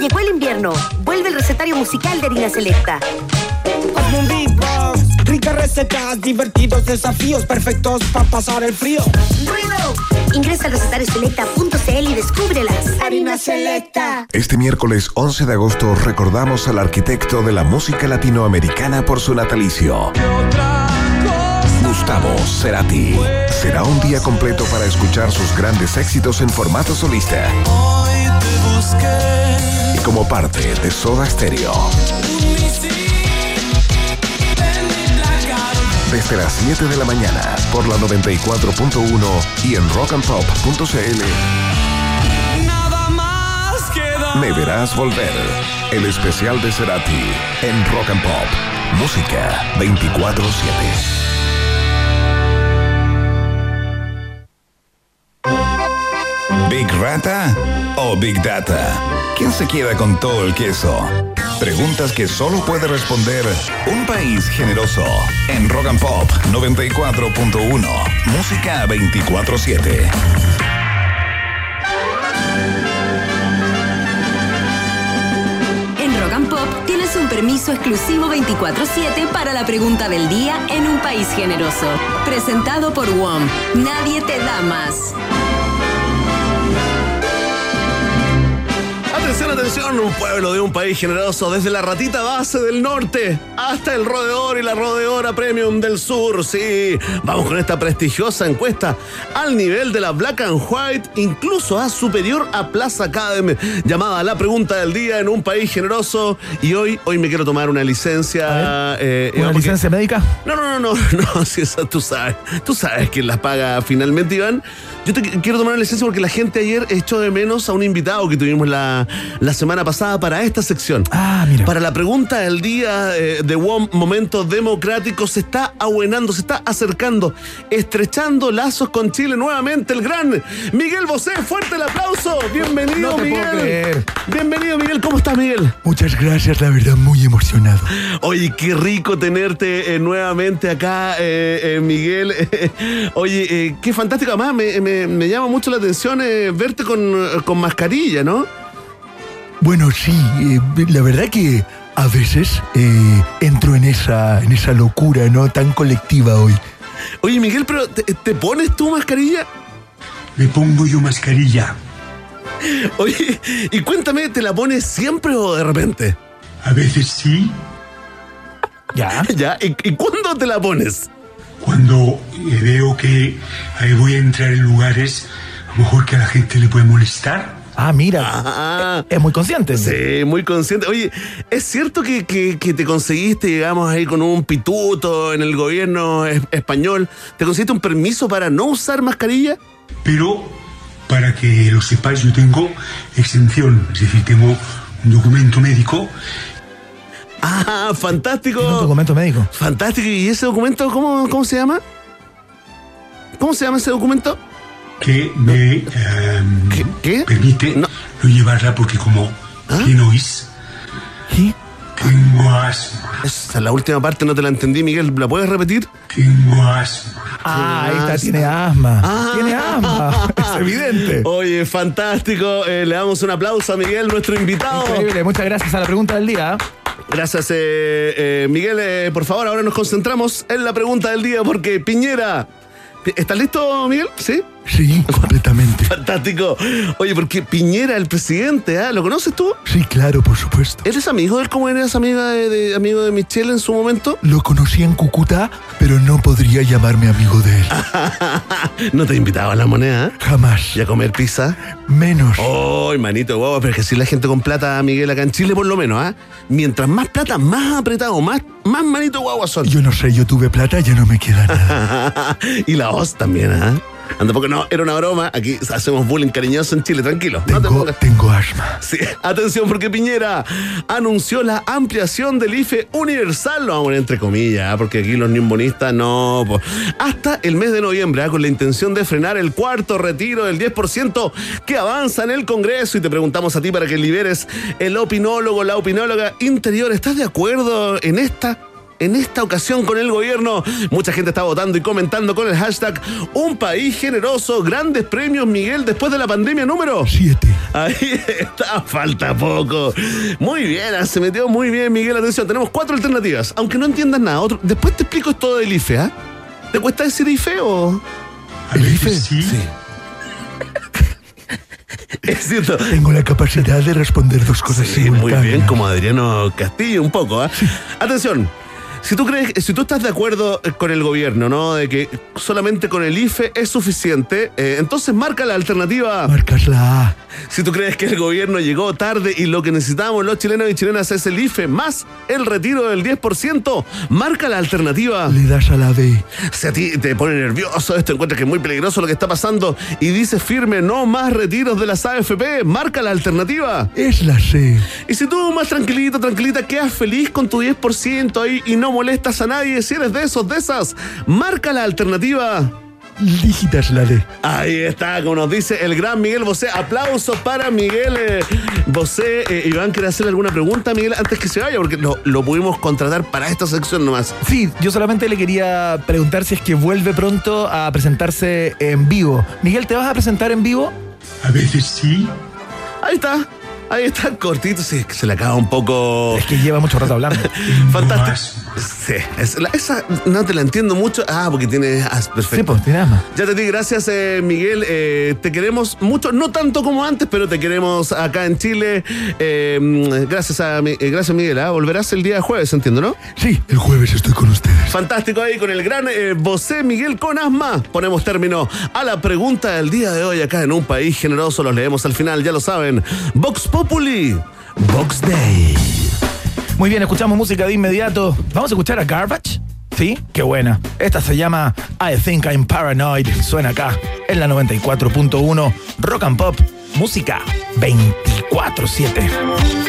Llegó el invierno. Vuelve el recetario musical de Harina Selecta. Hazme un beatbox, ricas recetas, divertidos desafíos, perfectos para pasar el frío. ¡Ruido! Ingresa a recetariosselecta.cl y descúbrelas. Harina Selecta. Este miércoles 11 de agosto recordamos al arquitecto de la música latinoamericana por su natalicio. Gustavo Cerati. Será un día completo para escuchar sus grandes éxitos en formato solista. Y como parte de Soda Stereo. Desde las 7 de la mañana por la 94.1 y en rockandpop.cl. Me verás volver. El especial de Cerati en Rock and Pop. Música 24-7. ¿Big Rata o Big Data? ¿Quién se queda con todo el queso? Preguntas que solo puede responder un país generoso. En Rock and Pop 94.1. Música 24-7. En Rock and Pop tienes un permiso exclusivo 24/7 para la pregunta del día en un país generoso. Presentado por WOM. Nadie te da más. Atención, atención, un pueblo de un país generoso, desde la ratita base del norte hasta el rodeador y la rodeadora premium del sur. Sí, vamos con esta prestigiosa encuesta al nivel de la Black and White, incluso a superior a Plaza Academy, llamada La Pregunta del Día en un país generoso. Y hoy, hoy me quiero tomar una licencia. eh, ¿Una Iván, porque- licencia médica? no, no, no, no, no, si esa tú sabes, tú sabes quién las paga finalmente, Iván. Yo te qu- quiero tomar una licencia porque la gente ayer echó de menos a un invitado que tuvimos la, la semana pasada para esta sección. Ah, mira. Para la pregunta del día eh, de WOM Momento Democrático se está abuenando, se está acercando, estrechando lazos con Chile nuevamente el gran Miguel Bosé. Fuerte el aplauso. Bienvenido, No te Miguel. puedo creer. Bienvenido, Miguel. ¿Cómo estás, Miguel? Muchas gracias, la verdad, muy emocionado. Oye, qué rico tenerte eh, nuevamente acá, eh, Miguel. Oye, qué fantástico. Además, me, me- me llama mucho la atención verte con, con mascarilla, ¿no? Bueno, sí, eh, la verdad que a veces eh, entro en esa, en esa locura, ¿no? Tan colectiva hoy. Oye, Miguel, pero ¿te, te pones tu mascarilla? Me pongo yo mascarilla. Oye, y cuéntame, ¿te la pones siempre o de repente? A veces sí, Ya. ¿Ya? ¿Y, y cuándo te la pones? cuando eh, veo que voy a entrar en lugares, a lo mejor que a la gente le puede molestar. Ah, mira. Ah. Es muy consciente. Sí, muy consciente. Oye, ¿es cierto que, que- que te conseguiste, digamos, ahí con un pituto en el gobierno es- español? ¿Te conseguiste un permiso para no usar mascarilla? Pero, para que lo sepáis, yo tengo exención, es decir, tengo un documento médico. Ah, fantástico. Un documento médico. Fantástico. ¿Y ese documento cómo, cómo se llama? ¿Cómo se llama ese documento? Que me em, permite no. llevarla porque como bien oís, tengo asma. Esa, la última parte no te la entendí, Miguel. ¿La puedes repetir? Tengo asma. Ah, ahí está, tiene asma. Tiene asma. Es evidente. Oye, fantástico. Eh, le damos un aplauso a Miguel, nuestro invitado. Increíble. Muchas gracias a la pregunta del día. Gracias, eh, eh, Miguel. eh, por favor, ahora nos concentramos en la pregunta del día porque Piñera. ¿Estás listo, Miguel? ¿Sí? Sí, completamente. Fantástico. Oye, porque Piñera, el presidente, ¿ah? ¿lo conoces tú? Sí, claro, por supuesto. ¿Eres amigo de él como eres amiga de, de- amigo de Michelle en su momento? Lo conocí en Cúcuta, pero no podría llamarme amigo de él. no te invitaba a la moneda, ¿eh? Jamás. ¿Y a comer pizza? Menos. Oh, manito guau, pero es que si la gente con plata, Miguel, acá en Chile por lo menos, ¿ah? Mientras más plata, más apretado, más, más manito guagua son. Yo no sé, yo tuve plata, ya no me queda nada. y la voz también, ¿ah? Anda, porque no, era una broma. Aquí hacemos bullying cariñoso en Chile, tranquilo. no te Tengo, pongas- tengo asma. Sí, atención porque Piñera anunció la ampliación del IFE universal, lo vamos a poner entre comillas, ¿ah? porque aquí los nimbonistas no. po. Hasta el mes de noviembre, ¿ah? con la intención de frenar el cuarto retiro del 10% que avanza en el Congreso. Y te preguntamos a ti para que liberes el opinólogo, la opinóloga interior. ¿Estás de acuerdo en esta? En esta ocasión con el gobierno, mucha gente está votando y comentando con el hashtag Un país generoso, grandes premios Miguel después de la pandemia número Siete. Ahí está, falta poco. Muy bien, ah, se metió muy bien, Miguel. Atención, tenemos cuatro alternativas. Aunque no entiendas nada, otro- después te explico esto del IFE, ¿ah? ¿Te cuesta decir IFE o.? ¿El IFE? Sí. Es cierto. Tengo la capacidad de responder dos cosas Sí, muy bien, como Adriano Castillo, un poco, ¿ah? Atención. Si tú crees, si tú estás de acuerdo eh, con el gobierno, ¿no? De que solamente con el IFE es suficiente, eh, entonces marca la alternativa. Marcas la A. Si tú crees que el gobierno llegó tarde y lo que necesitamos los chilenos y chilenas es el IFE más el retiro del 10%, marca la alternativa. Le das a la B. Si a ti te pone nervioso esto, encuentras que es muy peligroso lo que está pasando y dices firme no más retiros de las AFP, marca la alternativa. Es la C. Y si tú más tranquilito, tranquilita, quedas feliz con tu 10% ahí y no molestas a nadie, si eres de esos, de esas, marca la alternativa. Digitas la D. Ahí está, como nos dice el gran Miguel Bosé. Aplausos para Miguel eh, Bosé. Eh, Iván, ¿quiere hacerle alguna pregunta a Miguel antes que se vaya? Porque lo, lo pudimos contratar para esta sección nomás. Sí, yo solamente le quería preguntar si es que vuelve pronto a presentarse en vivo. Miguel, ¿te vas a presentar en vivo? A veces sí. Ahí está. Ahí está, cortito, sí, que se le acaba un poco. Es que lleva mucho rato hablando. Fantástico. Sí, es- la- esa no te la entiendo mucho. Ah, porque tiene. Ah, perfecto. Sí, pues, tiene asma. Ya te di gracias, eh, Miguel. Eh, te queremos mucho, no tanto como antes, pero te queremos acá en Chile. Eh, gracias a gracias, Miguel. ¿ah? Volverás el día jueves, entiendo, ¿no? Sí, el jueves estoy con ustedes. Fantástico ahí con el gran Bosé Miguel con asma. Ponemos término a la pregunta del día de hoy acá en un país generoso. Los leemos al final, ya lo saben. Vox Populi, Vox Day. Muy bien, escuchamos música de inmediato. Vamos a escuchar a Garbage. ¿Sí? Qué buena. Esta se llama I Think I'm Paranoid. Suena acá en la 94.1 Rock and Pop. Música 24-7.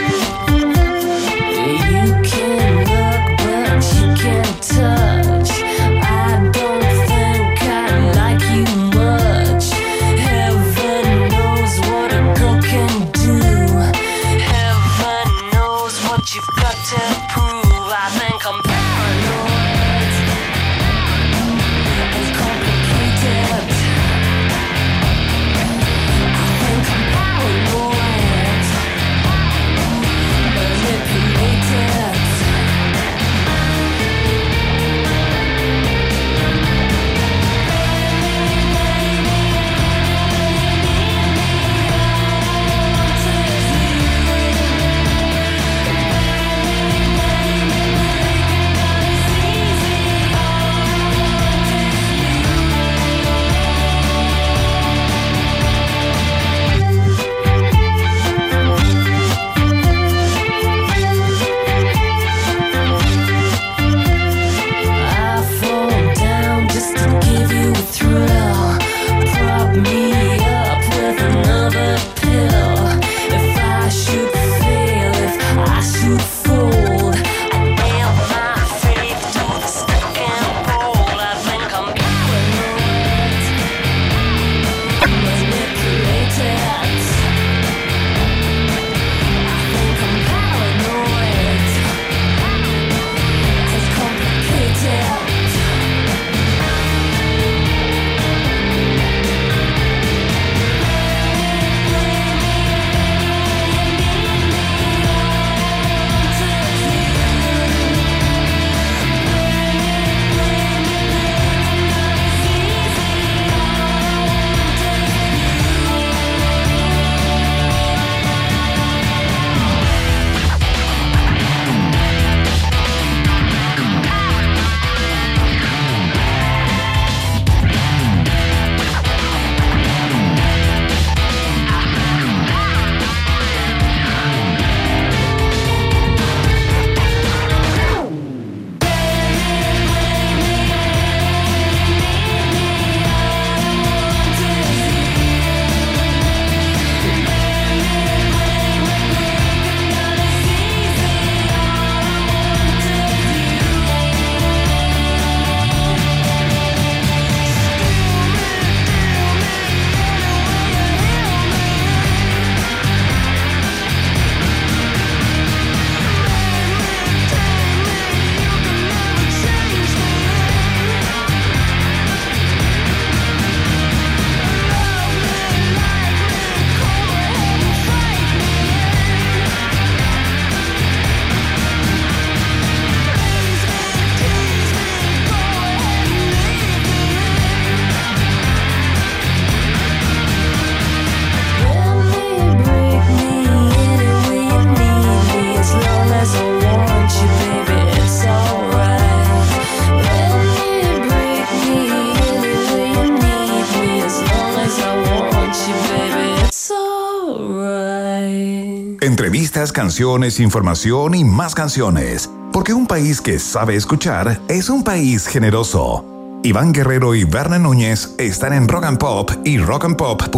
Información y más canciones. Porque un país que sabe escuchar es un país generoso. Iván Guerrero y Berna Núñez están en Rock and Pop y rockandpop.cl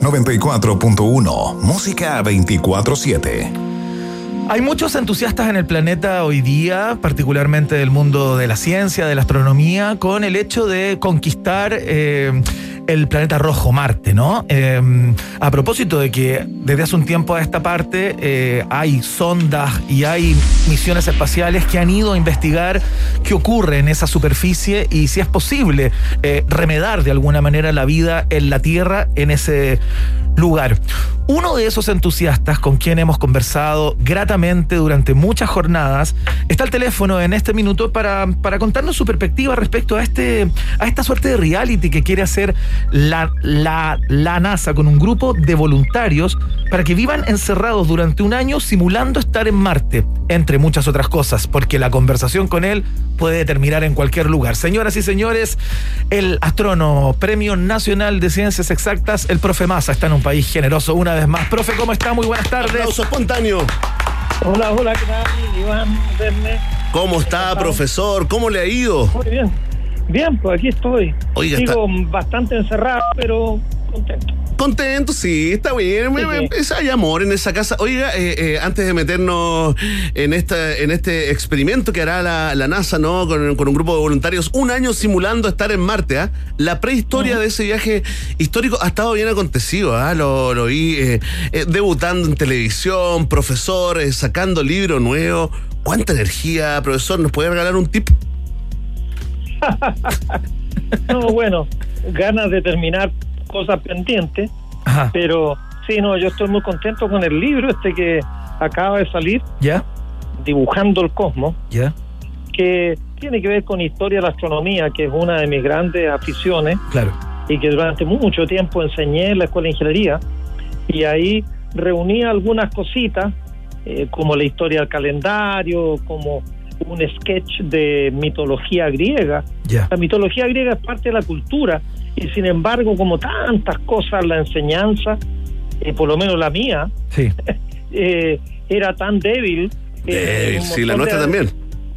94.1 Música 24/7. Hay muchos entusiastas en el planeta hoy día, particularmente del mundo de la ciencia, de la astronomía, con el hecho de conquistar eh, el planeta rojo, Marte, ¿no? Eh, a propósito de que desde hace un tiempo a esta parte eh, hay sondas y hay misiones espaciales que han ido a investigar qué ocurre en esa superficie y si es posible eh, remedar de alguna manera la vida en la Tierra en ese lugar. Uno de esos entusiastas con quien hemos conversado gratamente durante muchas jornadas está al teléfono en este minuto para, para contarnos su perspectiva respecto a, este, a esta suerte de reality que quiere hacer la, la, la NASA con un grupo de voluntarios para que vivan encerrados durante un año simulando estar en Marte, entre muchas otras cosas, porque la conversación con él puede terminar en cualquier lugar. Señoras y señores, el astrónomo, Premio Nacional de Ciencias Exactas, el profe Massa, está en un país generoso una vez más. Profe, ¿cómo está? Muy buenas tardes. Aplauso espontáneo. Hola, hola, ¿qué tal? Iván, Verne. ¿Cómo está, profesor? ¿Cómo le ha ido? Muy bien. Bien, pues aquí estoy. Oiga, Sigo bastante encerrado, pero contento. Contento, sí, está bien. Me- es- Hay amor en esa casa. Oiga, eh, eh, antes de meternos en esta, en este experimento que hará la, la NASA, ¿no? Con, con un grupo de voluntarios, un año simulando estar en Marte, ¿ah? La prehistoria de ese viaje histórico ha estado bien acontecido, ¿ah? Lo, lo vi eh, eh, debutando en televisión, profesor, eh, sacando libro nuevo. ¿Cuánta energía, profesor? ¿Nos puede regalar un tip? No, bueno, ganas de terminar cosas pendientes, pero sí, no, yo estoy muy contento con el libro este que acaba de salir, ¿Ya? Dibujando el Cosmos, ¿Ya? que tiene que ver con historia de la astronomía, que es una de mis grandes aficiones. Claro. y que durante mucho tiempo enseñé en la escuela de ingeniería y ahí reuní algunas cositas eh, como la historia del calendario, como un sketch de mitología griega. Ya. La mitología griega es parte de la cultura y sin embargo como tantas cosas la enseñanza, eh, por lo menos la mía, Sí. eh, era tan débil. eh, Débil, sí, la nuestra de- también.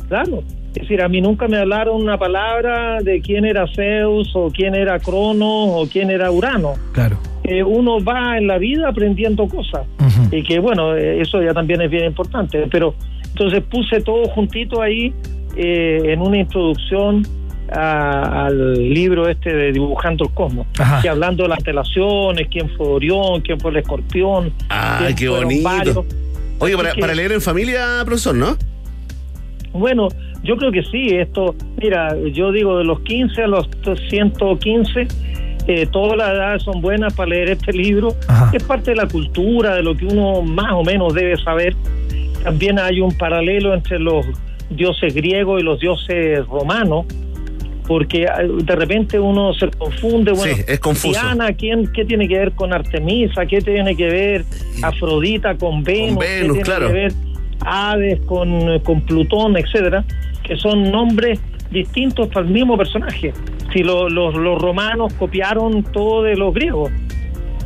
Claro. Es decir, a mí nunca me hablaron una palabra de quién era Zeus o quién era Cronos o quién era Urano. Claro. Eh, uno va en la vida aprendiendo cosas y que bueno, eh, eso ya también es bien importante. Pero entonces puse todo juntito ahí eh, en una introducción a- al libro este de Dibujando el Cosmos, Ajá. que hablando de las relaciones, quién fue Orión, quién fue el escorpión. Ay, quién qué bonito. varios. Oye, Así para, que- para leer en familia, profesor, ¿no? Bueno, yo creo que sí, esto, mira, yo digo de los 15 a los 115, eh, todas las edades son buenas para leer este libro, es parte de la cultura, de lo que uno más o menos debe saber. También hay un paralelo entre los dioses griegos y los dioses romanos, porque eh, de repente uno se confunde, bueno, Sí, es confuso. Diana, ¿quién, ¿qué tiene que ver con Artemisa? ¿Qué tiene que ver Afrodita con Venus? ¿Qué Venus, tiene claro. que ver Hades con, con Plutón, etcétera, que son nombres distintos para el mismo personaje. Si lo- los- los romanos copiaron todo de los griegos.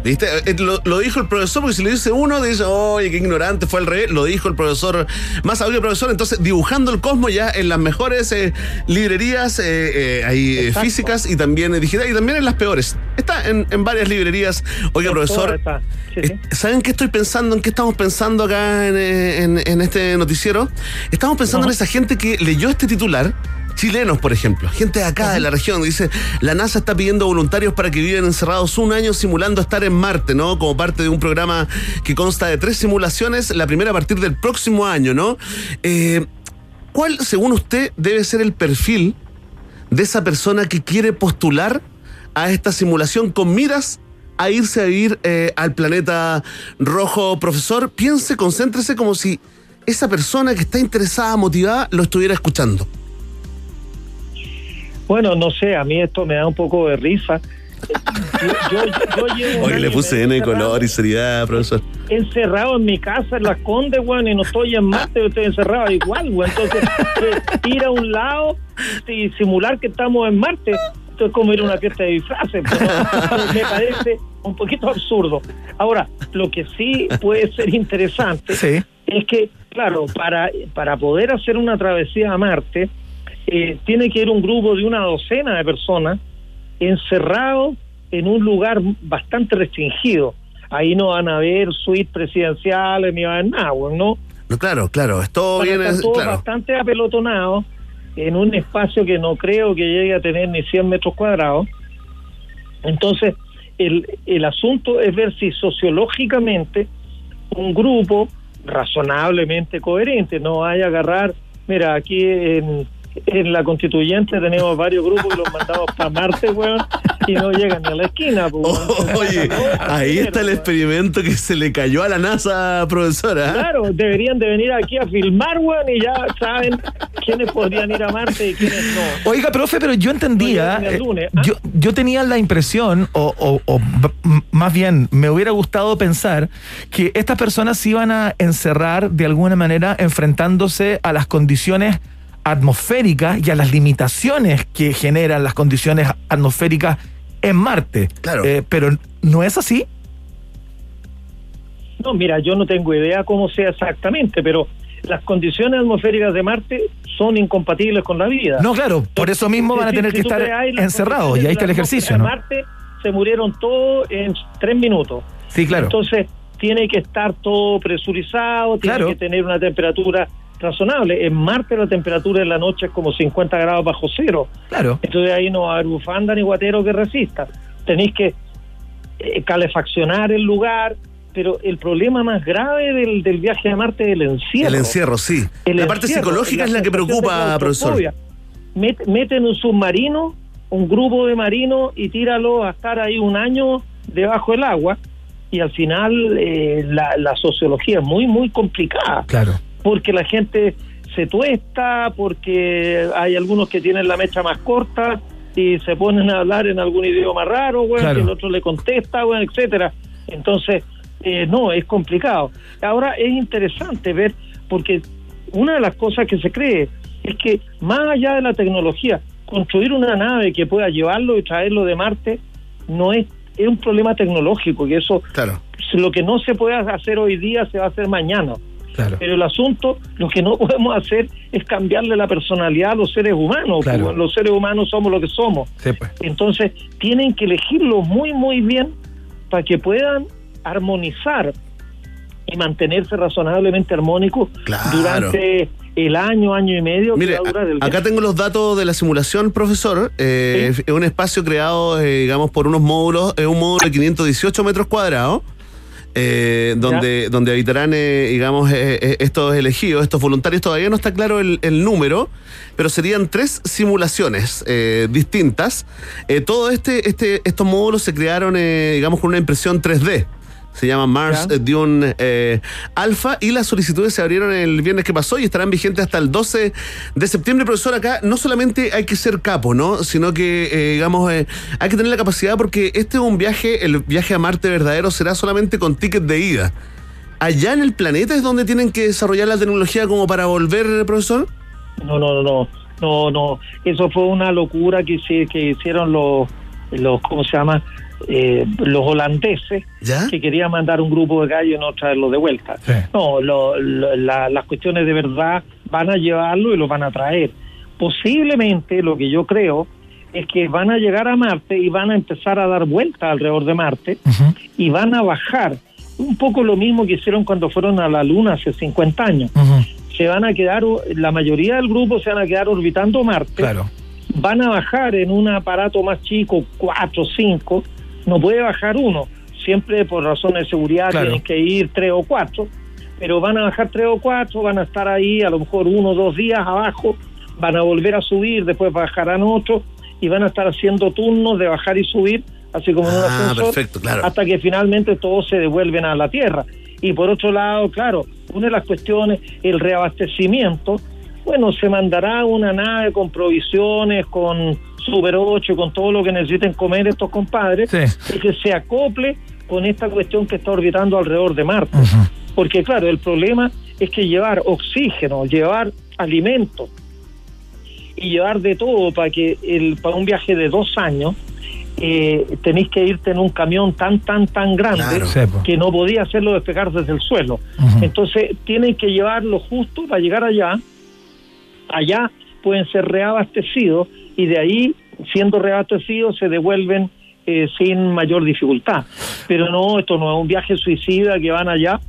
¿Viste? Eh, Lo, lo dijo el profesor, porque si le dice uno, dice, oye, qué ignorante, fue al revés. Lo dijo el profesor, más audio profesor. Entonces, dibujando el cosmos ya en las mejores eh, librerías eh, eh, ahí, eh, físicas y también digitales, y también en las peores. Está en, en varias librerías. Oiga, profesor. Sí, sí. ¿saben qué estoy pensando? ¿En qué estamos pensando acá en, en- en este noticiero? Estamos pensando en esa gente que leyó este titular. Chilenos, por ejemplo, gente de acá de la región, dice, la NASA está pidiendo voluntarios para que vivan encerrados un año simulando estar en Marte, ¿no? Como parte de un programa que consta de tres simulaciones, la primera a partir del próximo año, ¿no? Eh, ¿Cuál, según usted, debe ser el perfil de esa persona que quiere postular a esta simulación con miras a irse a vivir eh, al planeta rojo? Profesor, piense, concéntrese como si esa persona que está interesada, motivada, lo estuviera escuchando. Bueno, no sé, a mí esto me da un poco de risa. Yo, yo- yo Hoy le puse N de color y seriedad, profesor. encerrado en mi casa en Las Condes, weón, y no estoy en Marte, yo estoy encerrado igual, weón. Entonces, eh, ir a un lado y simular que estamos en Marte, esto es como ir a una fiesta de disfraces, pero me parece un poquito absurdo. Ahora, lo que sí puede ser interesante es que, claro, para, para poder hacer una travesía a Marte, eh, tiene que ir un grupo de una docena de personas encerrados en un lugar bastante restringido. Ahí no van a haber suites presidenciales ni va a haber nada, ¿no? No, claro, claro, es todo Van bien, todos claro. bastante apelotonados en un espacio que no creo que llegue a tener ni 100 metros cuadrados. Entonces, el, el asunto es ver si sociológicamente un grupo razonablemente coherente no vaya a agarrar, mira, aquí en, en la constituyente tenemos varios grupos que los mandamos para Marte, weón, y no llegan ni a la esquina. pues, weón. Oye, ahí está el experimento que se le cayó a la NASA, profesora. Claro, deberían de venir aquí a filmar, weón, y ya saben quiénes podrían ir a Marte y quiénes no. Oiga, profe, pero yo entendía, No eh, lunes, ¿ah? yo, yo tenía la impresión, o, o- o más bien me hubiera gustado pensar que estas personas se iban a encerrar de alguna manera enfrentándose a las condiciones atmosféricas y a las limitaciones que generan las condiciones atmosféricas en Marte. Claro. Eh, pero no es así. No, mira, yo no tengo idea cómo sea exactamente, pero las condiciones atmosféricas de Marte son incompatibles con la vida. No, claro, por eso mismo van a tener si que estar encerrados y ahí está el ejercicio, de Marte se murieron todos en tres minutos. Sí, claro. Entonces, tiene que estar todo presurizado, tiene Claro. que tener una temperatura razonable. En Marte la temperatura en la noche es como 50 grados bajo cero. Claro. Entonces ahí no va a haber bufanda ni guatero que resista. Tenéis que eh, calefaccionar el lugar, pero el problema más grave del, del viaje a Marte es el encierro. El encierro, sí. El la parte psicológica es la que preocupa, profesor. Met- meten un submarino, un grupo de marinos y tíralo a estar ahí un año debajo del agua y al final eh, la, la sociología es muy, muy complicada Claro. Porque la gente se tuesta, porque hay algunos que tienen la mecha más corta y se ponen a hablar en algún idioma raro, güey, Claro. que el otro le contesta, güey, etcétera. Entonces, eh, no, es complicado. Ahora es interesante ver, porque una de las cosas que se cree es que más allá de la tecnología, construir una nave que pueda llevarlo y traerlo de Marte no es, es un problema tecnológico, y eso Claro. lo que no se puede hacer hoy día se va a hacer mañana. Claro. Pero el asunto, lo que no podemos hacer es cambiarle la personalidad a los seres humanos. Claro. Los seres humanos somos lo que somos. Sí, pues. Entonces, tienen que elegirlo muy, muy bien para que puedan armonizar y mantenerse razonablemente armónicos Claro. durante el año, año y medio Mire, acá tengo los datos de la simulación, profesor. Eh, Es un espacio creado, eh, digamos, por unos módulos, es un módulo de 518 metros cuadrados. Eh, donde, donde habitarán, eh, digamos, eh, eh, estos elegidos, estos voluntarios. Todavía no está claro el, el número, pero serían tres simulaciones distintas. Todo este, este, estos módulos se crearon, digamos, con una impresión 3D. Se llama Mars Ya. eh, Dune eh, Alpha y las solicitudes se abrieron el viernes que pasó y estarán vigentes hasta el 12 de septiembre. Profesor, acá no solamente hay que ser capo, ¿no? Sino que, eh, digamos, eh, hay que tener la capacidad porque este es un viaje, el viaje a Marte verdadero será solamente con ticket de ida. Allá en el planeta es donde tienen que desarrollar la tecnología como para volver, profesor. No, no, no, no, no, no. Eso fue una locura que, hici- que hicieron los, los, ¿cómo se llama? Eh, los holandeses ¿Ya? que querían mandar un grupo de gallos y no traerlo de vuelta. No, lo- lo- la- las cuestiones de verdad van a llevarlo y lo van a traer. Posiblemente lo que yo creo es que van a llegar a Marte y van a empezar a dar vuelta alrededor de Marte y van a bajar. Un poco lo mismo que hicieron cuando fueron a la Luna hace 50 años. Se van a quedar, la mayoría del grupo se van a quedar orbitando Marte Claro. van a bajar en un aparato más chico, cuatro, cinco, no puede bajar uno, siempre por razones de seguridad Claro. tienen que ir tres o cuatro, pero van a bajar tres o cuatro, van a estar ahí a lo mejor uno o dos días abajo, van a volver a subir, después bajarán otro y van a estar haciendo turnos de bajar y subir, así como en un Ah, ascensor, perfecto, claro. hasta que finalmente todos se devuelven a la Tierra. Y por otro lado, claro, una de las cuestiones, el reabastecimiento, bueno, se mandará una nave con provisiones, con Super 8, con todo lo que necesiten comer estos compadres, y que se acople con esta cuestión que está orbitando alrededor de Marte. Porque claro, el problema es que llevar oxígeno, llevar alimentos y llevar de todo para que el, para un viaje de dos años eh, tenéis que irte en un camión tan, tan, tan grande Claro. Que no podía hacerlo despegar desde el suelo. Entonces tienen que llevarlo justo para llegar allá. Allá pueden ser reabastecidos y de ahí, siendo reabastecidos, se devuelven eh, sin mayor dificultad. Pero no, esto no es un viaje suicida que van allá.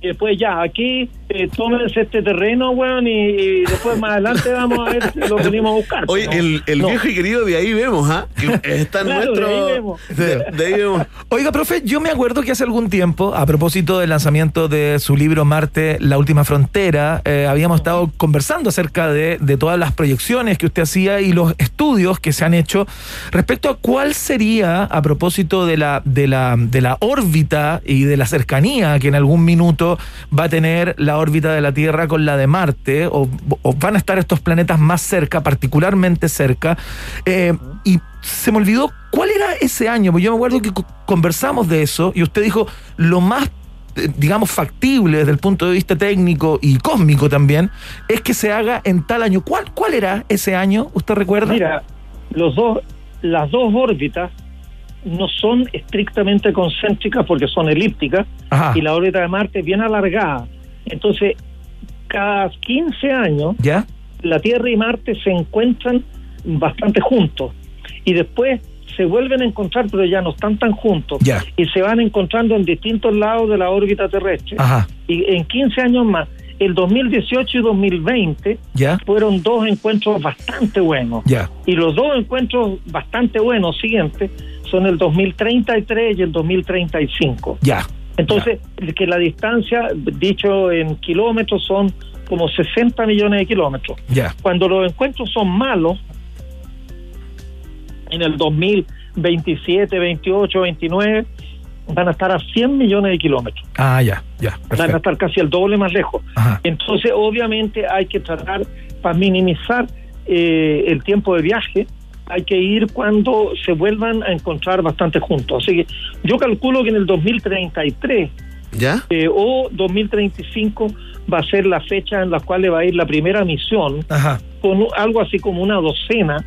Y después ya, aquí eh, tómense este terreno, weón, y, y después más adelante vamos a ver si lo venimos a buscar. Oye, ¿no? el, el No. viejo y querido de ahí vemos, ¿ah? Está Claro, nuestro. de ahí vemos. De, de ahí vemos. Oiga, profe, yo me acuerdo que hace algún tiempo, a propósito del lanzamiento de su libro Marte, La Última Frontera, eh, habíamos estado conversando acerca de, de todas las proyecciones que usted hacía y los estudios que se han hecho respecto a cuál sería, a propósito de la, de la, de la órbita y de la cercanía que en algún minuto va a tener la órbita de la Tierra con la de Marte, o, o van a estar estos planetas más cerca, particularmente cerca, eh, y se me olvidó cuál era ese año, porque yo me acuerdo que co- conversamos de eso y usted dijo lo más, eh, digamos, factible desde el punto de vista técnico y cósmico también, es que se haga en tal año. ¿Cuál, cuál era ese año? ¿Usted recuerda? Mira, los dos, las dos órbitas no son estrictamente concéntricas porque son elípticas Ajá. y la órbita de Marte es bien alargada. Entonces, cada 15 años, ¿Ya? la Tierra y Marte se encuentran bastante juntos y después se vuelven a encontrar, pero ya no están tan juntos Ya. y se van encontrando en distintos lados de la órbita terrestre. Ajá. Y en 15 años más, el 2018 y 2020 ¿Ya? fueron dos encuentros bastante buenos. Ya. Y los dos encuentros bastante buenos siguientes son el 2033 y el 2035. Ya. Entonces, que la distancia, dicho en kilómetros, son como 60 millones de kilómetros. Ya. Cuando los encuentros son malos, en el 2027, 28, 29, van a estar a 100 millones de kilómetros. Ah, ya, ya. Van a estar casi el doble más lejos. Ajá. Entonces, obviamente, hay que tratar para minimizar eh, el tiempo de viaje. Hay que ir cuando se vuelvan a encontrar bastante juntos. Así que yo calculo que en el 2033 ¿Ya? eh, o 2035 va a ser la fecha en la cual va a ir la primera misión Ajá. con algo así como una docena,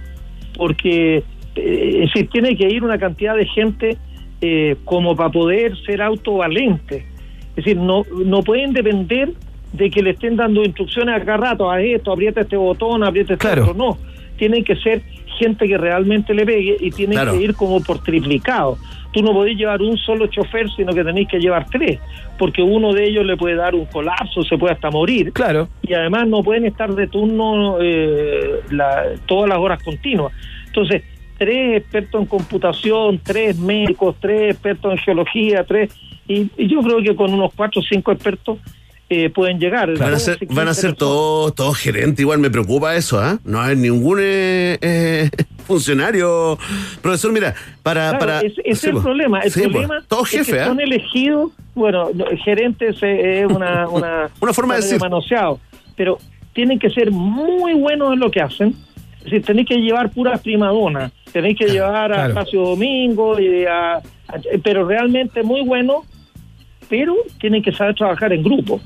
porque eh, es decir, tiene que ir una cantidad de gente eh, como para poder ser autovalente. Es decir, no, no pueden depender de que le estén dando instrucciones a cada rato, a esto, aprieta este botón, aprieta este Claro. otro. No, tienen que ser gente que realmente le pegue y tienen Claro. que ir como por triplicado. Tú no podés llevar un solo chofer, sino que tenéis que llevar tres, porque uno de ellos le puede dar un colapso, se puede hasta morir Claro. y además no pueden estar de turno eh, la- todas las horas continuas. Entonces, tres expertos en computación, tres médicos, tres expertos en geología, tres, y, y yo creo que con unos cuatro o cinco expertos eh, pueden llegar. Van a ser, van a ser todos todos gerentes, igual me preocupa eso, ¿ah? No hay ningún eh, eh, funcionario. Profesor, mira, para. Claro, para sí, es el po. problema. El Sí, po. problema Todos es que jefes, ¿ah? son elegidos, bueno, no, gerentes eh, es una, una, Una forma de decir. manoseado, pero tienen que ser muy buenos en lo que hacen. Es decir, tenéis que llevar puras primadonas, tenéis que llevar a claro. Espacio Domingo, y a, a- pero realmente muy buenos, pero tienen que saber trabajar en grupo.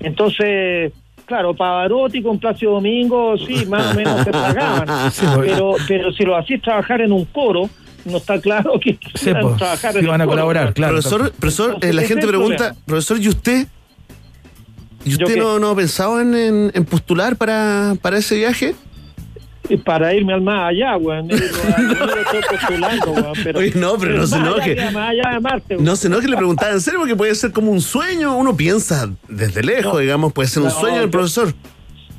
Entonces, claro, Pavarotti con Placio Domingo, sí, más o menos se pagaban, Sí, pero, pero si lo hacís trabajar en un coro, no está claro que Sí, pues, trabajar sí en van a coro. colaborar, claro. profesor, profesor, Entonces, eh, la gente pregunta, problema. profesor, ¿y usted? ¿Y ¿Yo usted no, no ha pensado en, en- en postular para, para ese viaje? Para irme al más allá, weón. Yo no pero, Oye, no, pero no se enoje. No es que le preguntaba en serio, porque puede ser como un sueño. Uno piensa desde lejos, No. digamos, puede ser un No, sueño del profesor.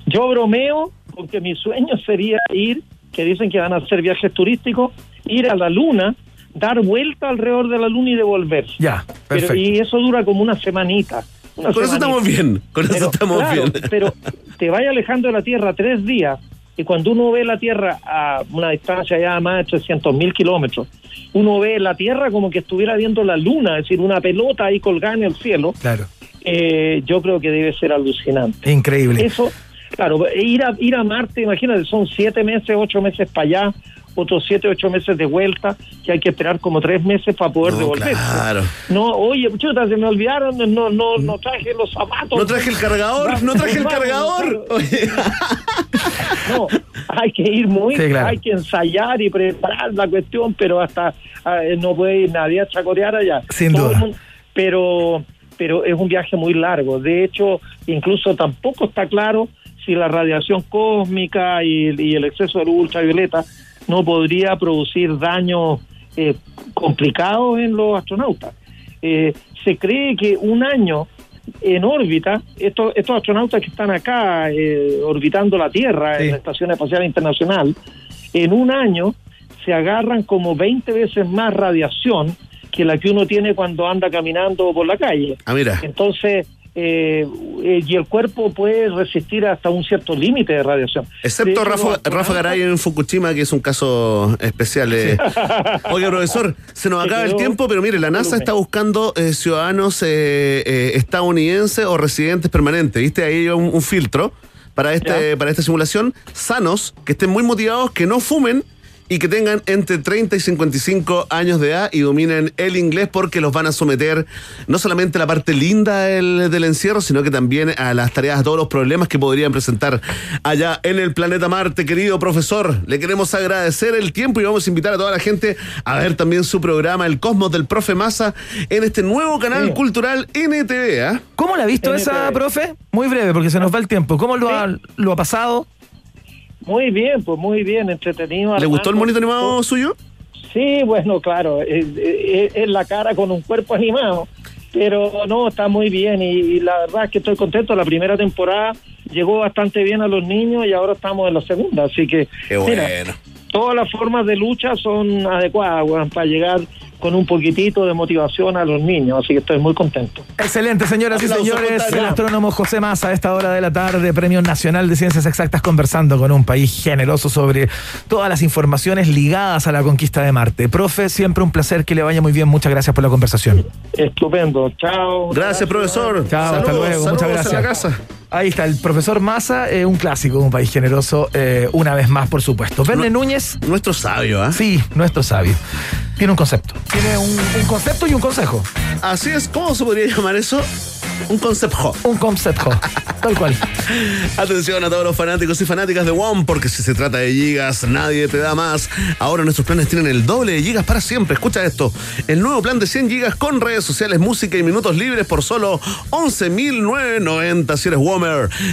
Yo bromeo porque mi sueño sería ir, que dicen que van a hacer viajes turísticos, ir a la luna, dar vuelta alrededor de la luna y devolver. Ya, Pero, perfecto. y eso dura como una semanita. una Con eso estamos bien, con eso Pero, estamos claro, bien. Pero te vaya alejando de la Tierra tres días y cuando uno ve la Tierra a una distancia ya de más de 300 mil kilómetros, uno ve la Tierra como que estuviera viendo la Luna, es decir, una pelota ahí colgada en el cielo. Claro. eh, yo creo que debe ser alucinante. Increíble. Eso, claro, ir a, ir a Marte, imagínate, son siete meses, ocho meses para allá, otros siete, ocho meses de vuelta, que hay que esperar como tres meses para poder No, devolver. claro. No, oye, chuta, se me olvidaron, no, no, no traje los zapatos. No traje el cargador, no traje el cargador. Oye, No, hay que ir muy, Sí, claro. hay que ensayar y preparar la cuestión, pero hasta ah, no puede ir nadie a chacotear allá. Sin Todo duda. mundo- pero, pero es un viaje muy largo. De hecho, incluso tampoco está claro si la radiación cósmica y, y el exceso de luz ultravioleta no podría producir daños eh, complicados en los astronautas. Eh, se cree que un año en órbita, estos, estos astronautas que están acá eh, orbitando la Tierra en la Estación Espacial Internacional, en un año se agarran como 20 veces más radiación que la que uno tiene cuando anda caminando por la calle. Ah, mira. Entonces, eh, eh, y el cuerpo puede resistir hasta un cierto límite de radiación. Excepto Rafa, Rafa Garay en Fukushima, que es un caso especial. eh. Oiga, profesor, se nos acaba el tiempo, pero mire, la NASA está buscando eh, ciudadanos eh, eh, estadounidenses o residentes permanentes. ¿Viste? Ahí hay un, un filtro para, este, para esta simulación. Sanos, que estén muy motivados, que no fumen y que tengan entre 30 y 55 años de edad y dominen el inglés porque los van a someter no solamente a la parte linda del, del encierro, sino que también a las tareas, a todos los problemas que podrían presentar allá en el planeta Marte. Querido profesor, le queremos agradecer el tiempo y vamos a invitar a toda la gente a ver también su programa El Cosmos del Profe Massa en este nuevo canal cultural NTV. ¿ah? ¿Cómo la ha visto esa, profe? Muy breve, porque se nos va el tiempo. ¿Cómo lo ha, lo ha pasado? Muy bien, pues muy bien, entretenido. ¿Le gustó el monito animado suyo? Sí, bueno, claro, es, es- es la cara con un cuerpo animado, pero no, está muy bien y, y la verdad es que estoy contento. La primera temporada llegó bastante bien a los niños y ahora estamos en la segunda, así que Qué mira, bueno. todas las formas de lucha son adecuadas weón, para llegar con un poquitito de motivación a los niños, así que estoy muy contento. Excelente, señoras y señores. El astrónomo José Massa a esta hora de la tarde, Premio Nacional de Ciencias Exactas, conversando con un país generoso sobre todas las informaciones ligadas a la conquista de Marte. Profe, siempre un placer que le vaya muy bien. Muchas gracias por la conversación. Estupendo, chao. Gracias, profesor. Chao, hasta luego. saludos Muchas en gracias. la casa. Ahí está, el profesor Massa, eh, un clásico, un país generoso, eh, una vez más, por supuesto. Verne Núñez. Nuestro sabio, ¿ah? Sí, nuestro sabio. Tiene un concepto. Tiene un, un concepto y un consejo. Así es, ¿cómo se podría llamar eso? Un concepto. Un concepto. Tal cual. Atención a todos los fanáticos y fanáticas de WOM, porque si se trata de gigas, nadie te da más. Ahora nuestros planes tienen el doble de gigas para siempre. Escucha esto. El nuevo plan de 100 gigas con redes sociales, música y minutos libres por solo 11.990 si eres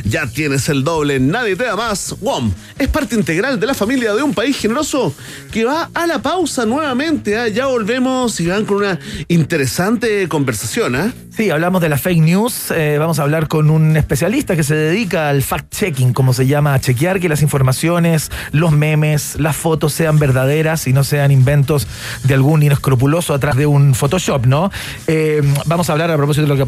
Ya tienes el doble, nadie te da más. WOM es parte integral de la familia de un país generoso que va a la pausa nuevamente. ¿ah? Ya volvemos y van con una interesante conversación. ¿ah? Sí, hablamos de la fake news. eh, vamos a hablar con un especialista que se dedica al fact-checking, como se llama, a chequear que las informaciones, los memes, las fotos sean verdaderas y no sean inventos de algún inescrupuloso atrás de un Photoshop, ¿no? Eh, vamos a hablar a propósito de lo que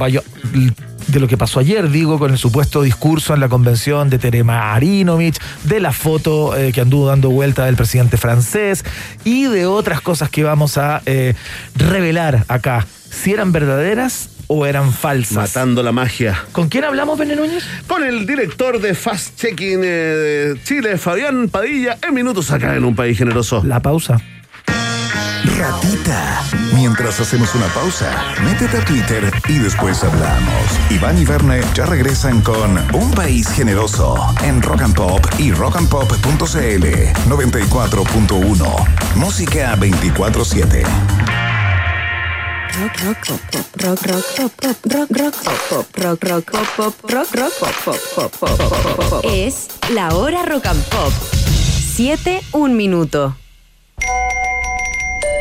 de lo que pasó ayer, digo, con el supuesto discurso en la convención de Terema Arinovich, de la foto eh, que anduvo dando vuelta del presidente francés y de otras cosas que vamos a eh, revelar acá. Si eran verdaderas o eran falsas. Matando la magia. ¿Con quién hablamos, Bene Núñez? Con el director de Fast Checking eh, de Chile, Fabián Padilla, en minutos acá en un país generoso. La pausa. Ratita. Mientras hacemos una pausa, métete a Twitter y después hablamos. Iván y Verne ya regresan con Un País Generoso en Rock and Pop y rockandpop.cl 94.1. Música 24-7. Rock, rock, pop, pop, rock, rock, pop, pop, rock, rock, pop, rock, rock, pop, rock, rock, pop, pop, pop, pop. Es la hora rock and pop. 7, un minuto.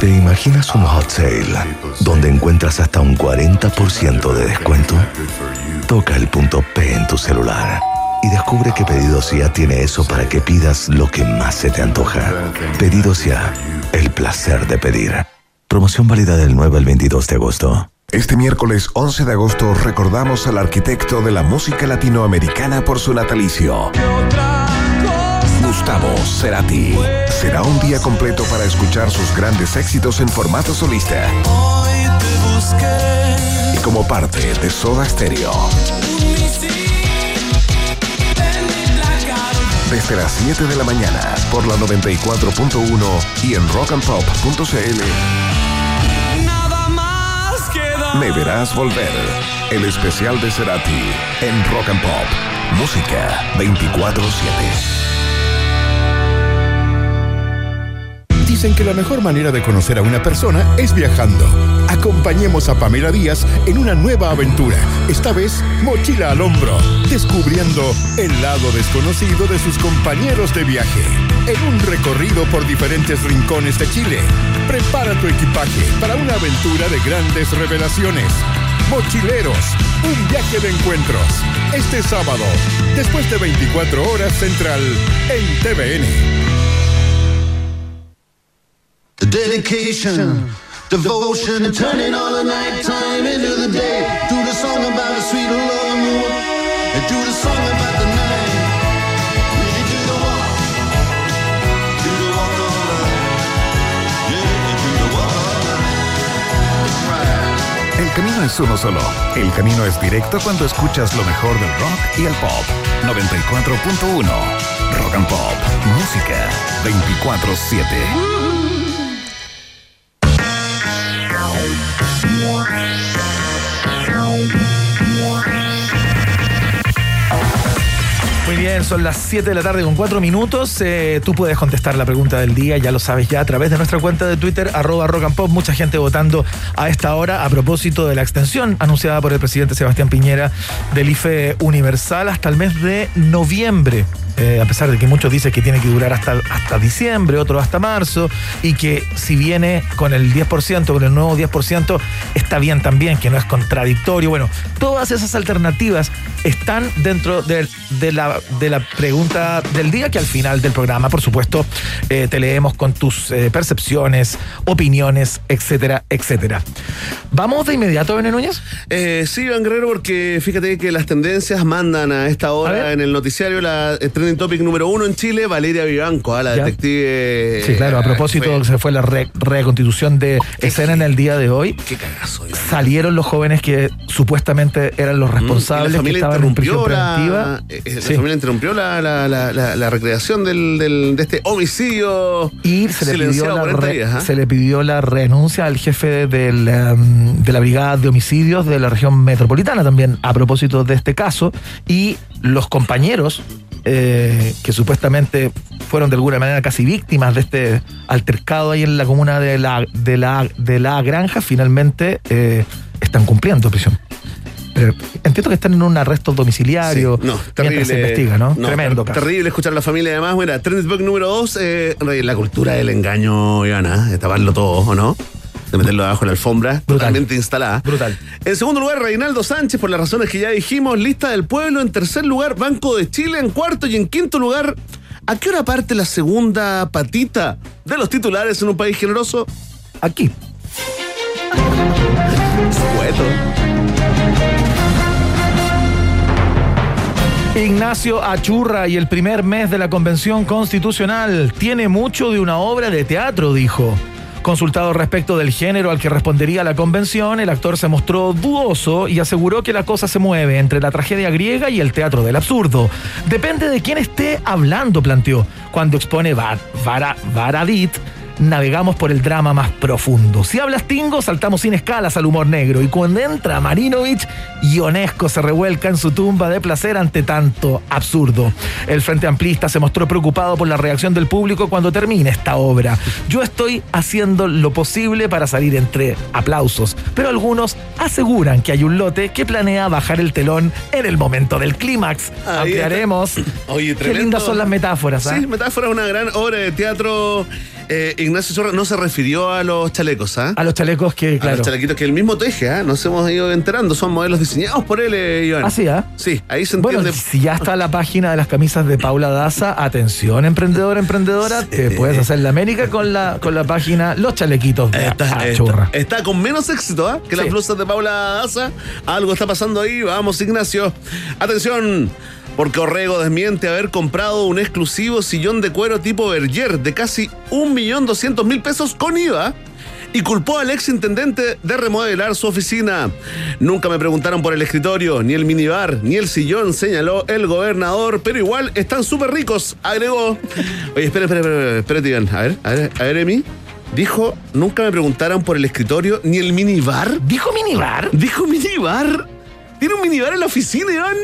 ¿Te imaginas un hot sale donde encuentras hasta un 40% de descuento? Toca el punto P en tu celular y descubre que Pedidos Ya tiene eso para que pidas lo que más se te antoja. Pedidos Ya, el placer de pedir. Promoción válida del 9 al 22 de agosto. Este miércoles 11 de agosto recordamos al arquitecto de la música latinoamericana por su natalicio. Gustavo Cerati. Será un día completo para escuchar sus grandes éxitos en formato solista. Y como parte de Soda Stereo. Desde las 7 de la mañana por la 94.1 y en rockandpop.cl. Me verás volver. El especial de Cerati en Rock and Pop. Música 24-7. Dicen que la mejor manera de conocer a una persona es viajando. Acompañemos a Pamela Díaz en una nueva aventura, esta vez mochila al hombro, descubriendo el lado desconocido de sus compañeros de viaje. En un recorrido por diferentes rincones de Chile, prepara tu equipaje para una aventura de grandes revelaciones. Mochileros, un viaje de encuentros. Este sábado, después de 24 horas central, en TVN. The dedication, devotion, and turning all the nighttime into the day. Do the song about the sweet love war, and do the song about the night. El camino es uno solo. El camino es directo cuando escuchas lo mejor del rock y el pop. 94.1 Rock and Pop. Música 24-7. Muy bien, son las 7 de la tarde con 4 minutos. Eh, tú puedes contestar la pregunta del día, ya lo sabes ya, a través de nuestra cuenta de Twitter, arroba rock and pop. Mucha gente votando a esta hora a propósito de la extensión anunciada por el presidente Sebastián Piñera del IFE universal hasta el mes de noviembre. Eh, a pesar de que muchos dicen que tiene que durar hasta, hasta diciembre, otros hasta marzo, y que si viene con el 10%, con el nuevo 10%, está bien también, que no es contradictorio. Bueno, todas esas alternativas están dentro de, de la, de la pregunta del día, que al final del programa, por supuesto, eh, te leemos con tus eh, percepciones, opiniones, etcétera, etcétera. ¿Vamos de inmediato, Bene Núñez? Eh, sí, Iván Guerrero, porque fíjate que las tendencias mandan a esta hora en el noticiario la eh, trending topic número uno en Chile, Valeria Vivanco, a la Ya. detective. Sí, claro, a propósito, fue- se fue la re- reconstitución de escena en el día de hoy. Qué cagazo. Iván. Salieron los jóvenes que supuestamente eran los Mm, responsables la que estaban en prisión la, preventiva. la Sí. familia interrumpió la, la, la, la- recreación del, del- de este homicidio Y se le, pidió silenciado la 40 re- días, ¿ah? se le pidió la renuncia al jefe del, em, de la Brigada de Homicidios de la región metropolitana también a propósito de este caso. Y los compañeros eh, que supuestamente fueron de alguna manera casi víctimas de este altercado ahí en la comuna de la, de la, de la Granja, finalmente eh, están cumpliendo prisión. Entiendo que están en un arresto domiciliario Sí, no, terrible. mientras se investiga, ¿no? Tremendo caso. Terrible escuchar a la familia además. Mira, Topic número dos, eh, la cultura del engaño, Ivana, de taparlo todo, ¿o no? De meterlo abajo de la alfombra, totalmente instalada. Brutal. En segundo lugar, Reinaldo Sánchez, por las razones que ya dijimos, lista del pueblo. En tercer lugar, Banco de Chile. En cuarto y en quinto lugar, ¿a qué hora parte la segunda patita de los titulares en un país generoso? Aquí. Sueto. Ignacio Achurra y el primer mes de la Convención Constitucional tiene mucho de una obra de teatro, dijo. Consultado respecto del género al que respondería la convención, el actor se mostró dudoso y aseguró que la cosa se mueve entre la tragedia griega y el teatro del absurdo. Depende de quién esté hablando, planteó, cuando expone Var- Vara- Varadit navegamos por el drama más profundo. Si hablas tingo, saltamos sin escalas al humor negro. Y cuando entra Marinovich, Ionesco se revuelca en su tumba de placer ante tanto absurdo. El Frente Amplista se mostró preocupado por la reacción del público cuando termine esta obra. Yo estoy haciendo lo posible para salir entre aplausos, pero algunos aseguran que hay un lote que planea bajar el telón en el momento del clímax. Ampliaremos. Oye, Qué lindas son las metáforas, ¿ah? Sí, metáfora, una gran obra de teatro. Eh, Ignacio Zorra no se refirió a los chalecos, ¿ah? A los chalecos que, A claro. los chalequitos que él mismo teje, ¿ah? Nos hemos ido enterando. Son modelos diseñados por él, eh, Iván. ¿Ah, sí, ah? Sí, ahí se Bueno, entiende. si ya está la página de las camisas de Paula Daza, atención, emprendedora, emprendedora, te puedes hacer la América con la, con la página Los Chalequitos de Está, Achurra. está- está con menos éxito ¿ah? que las blusas de Paula Daza. Algo está pasando ahí. Vamos, Ignacio. Atención. Porque Orrego desmiente haber comprado un exclusivo sillón de cuero tipo Berger de casi 1.200.000 pesos con IVA y culpó al ex intendente de remodelar su oficina. Nunca me preguntaron por el escritorio, ni el minibar, ni el sillón, señaló el gobernador, pero igual están súper ricos, agregó. Oye, espera, espera, espera, espérate, Iván. A ver, a ver, a ver, Emi. Dijo, nunca me preguntaron por el escritorio, ni el minibar. ¿Dijo minibar? Dijo minibar. Tiene un minibar en la oficina, Iván.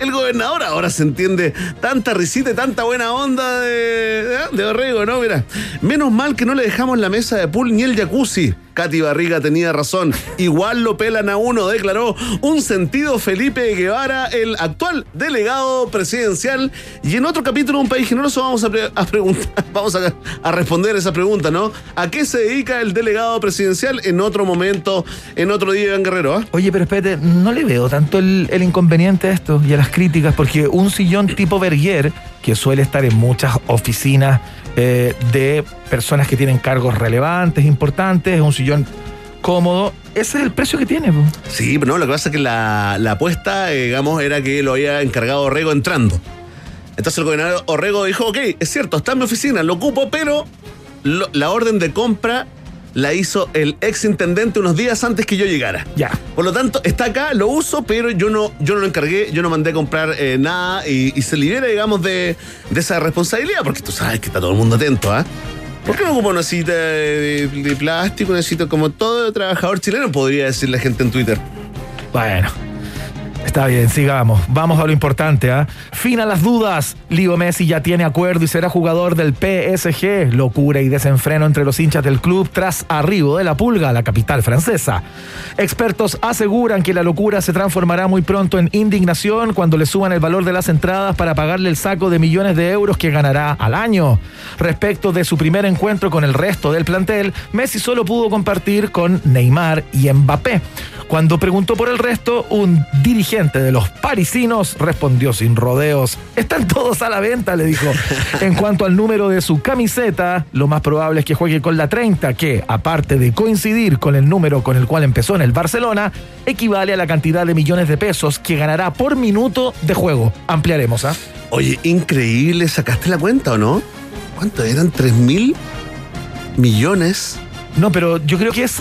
El gobernador ahora se entiende tanta risita y tanta buena onda de, de, Orrego, ¿no? Mira, menos mal que no le dejamos la mesa de pool ni el jacuzzi. Katy Barriga tenía razón. Igual lo pelan a uno, declaró un sentido Felipe Guevara, el actual delegado presidencial. Y en otro capítulo de Un País Generoso vamos a, pre- a preguntar, vamos a, responder esa pregunta, ¿no? ¿A qué se dedica el delegado presidencial en otro momento, en otro día, Iván Guerrero? ¿ah? Oye, pero espérate, no le veo tanto el, inconveniente a esto y a las críticas, porque un sillón tipo Berger, que suele estar en muchas oficinas eh, de personas que tienen cargos relevantes, importantes, es un sillón cómodo, ese es el precio que tiene. Sí, pero no, lo que pasa es que la, la apuesta, eh, digamos, era que lo había encargado Orrego entrando. Entonces el gobernador Orrego dijo, ok, es cierto, está en mi oficina, lo ocupo, pero la orden de compra la hizo el ex intendente unos días antes que yo llegara. Ya. Por lo tanto, está acá, lo uso, pero yo no, yo no lo encargué, yo no mandé a comprar eh, nada y, y se libera, digamos, de, de esa responsabilidad, porque tú sabes que está todo el mundo atento, ¿ah? ¿Por qué no ocupa una cita de, de- de plástico, una cita como todo trabajador chileno, podría decir la gente en Twitter? Bueno. Está bien, sigamos. Vamos a lo importante, ¿ah? Fin a las dudas. Leo Messi ya tiene acuerdo y será jugador del PSG. Locura y desenfreno entre los hinchas del club tras arribo de la Pulga a la capital francesa. Expertos aseguran que la locura se transformará muy pronto en indignación cuando le suban el valor de las entradas para pagarle el saco de millones de euros que ganará al año. Respecto de su primer encuentro con el resto del plantel, Messi solo pudo compartir con Neymar y Mbappé. Cuando preguntó por el resto, un dirigente de los parisinos respondió sin rodeos. Están todos a la venta, le dijo. En cuanto al número de su camiseta, lo más probable es que juegue con la 30, que, aparte de coincidir con el número con el cual empezó en el Barcelona, equivale a la cantidad de millones de pesos que ganará por minuto de juego. Ampliaremos, ¿ah? Oye, increíble, ¿sacaste la cuenta o no? ¿Cuánto eran? ¿3 mil millones? No, pero yo creo que es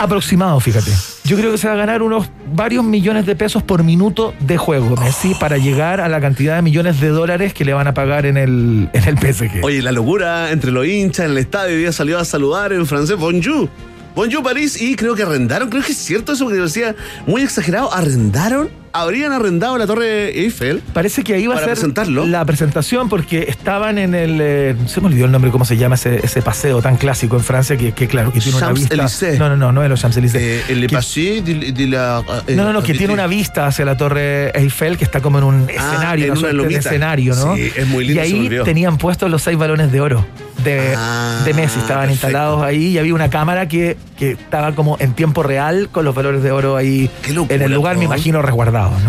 aproximado, fíjate. Yo creo que se va a ganar unos varios millones de pesos por minuto de juego, Messi, para llegar a la cantidad de millones de dólares que le van a pagar en el, en el PSG. Oye, la locura entre los hinchas en el estadio. Hoy día salió a saludar en francés, bonjour. Bonjour París. Y creo que arrendaron, creo que es cierto eso que decía, muy exagerado. Arrendaron, habrían arrendado la Torre Eiffel. Parece que ahí va a ser presentarlo. la presentación porque estaban en el. eh, se me olvidó el nombre, cómo se llama ese, ese paseo tan clásico en Francia que, que, claro, que tiene una vista. No, no, no, no es los Champs-Élysées. Eh, el Que- de, de la. eh, No, no, no, que tiene una vista hacia la Torre Eiffel que está como en un Ah, escenario, en una suerte de lomita. escenario, ¿no? Sí, es muy lindo, Y ahí tenían puestos los seis balones de oro de, Ah, de Messi, estaban perfecto. instalados ahí y había una cámara que, que estaba como en tiempo real con los balones de oro ahí locura, en el lugar, me ¿no? imagino,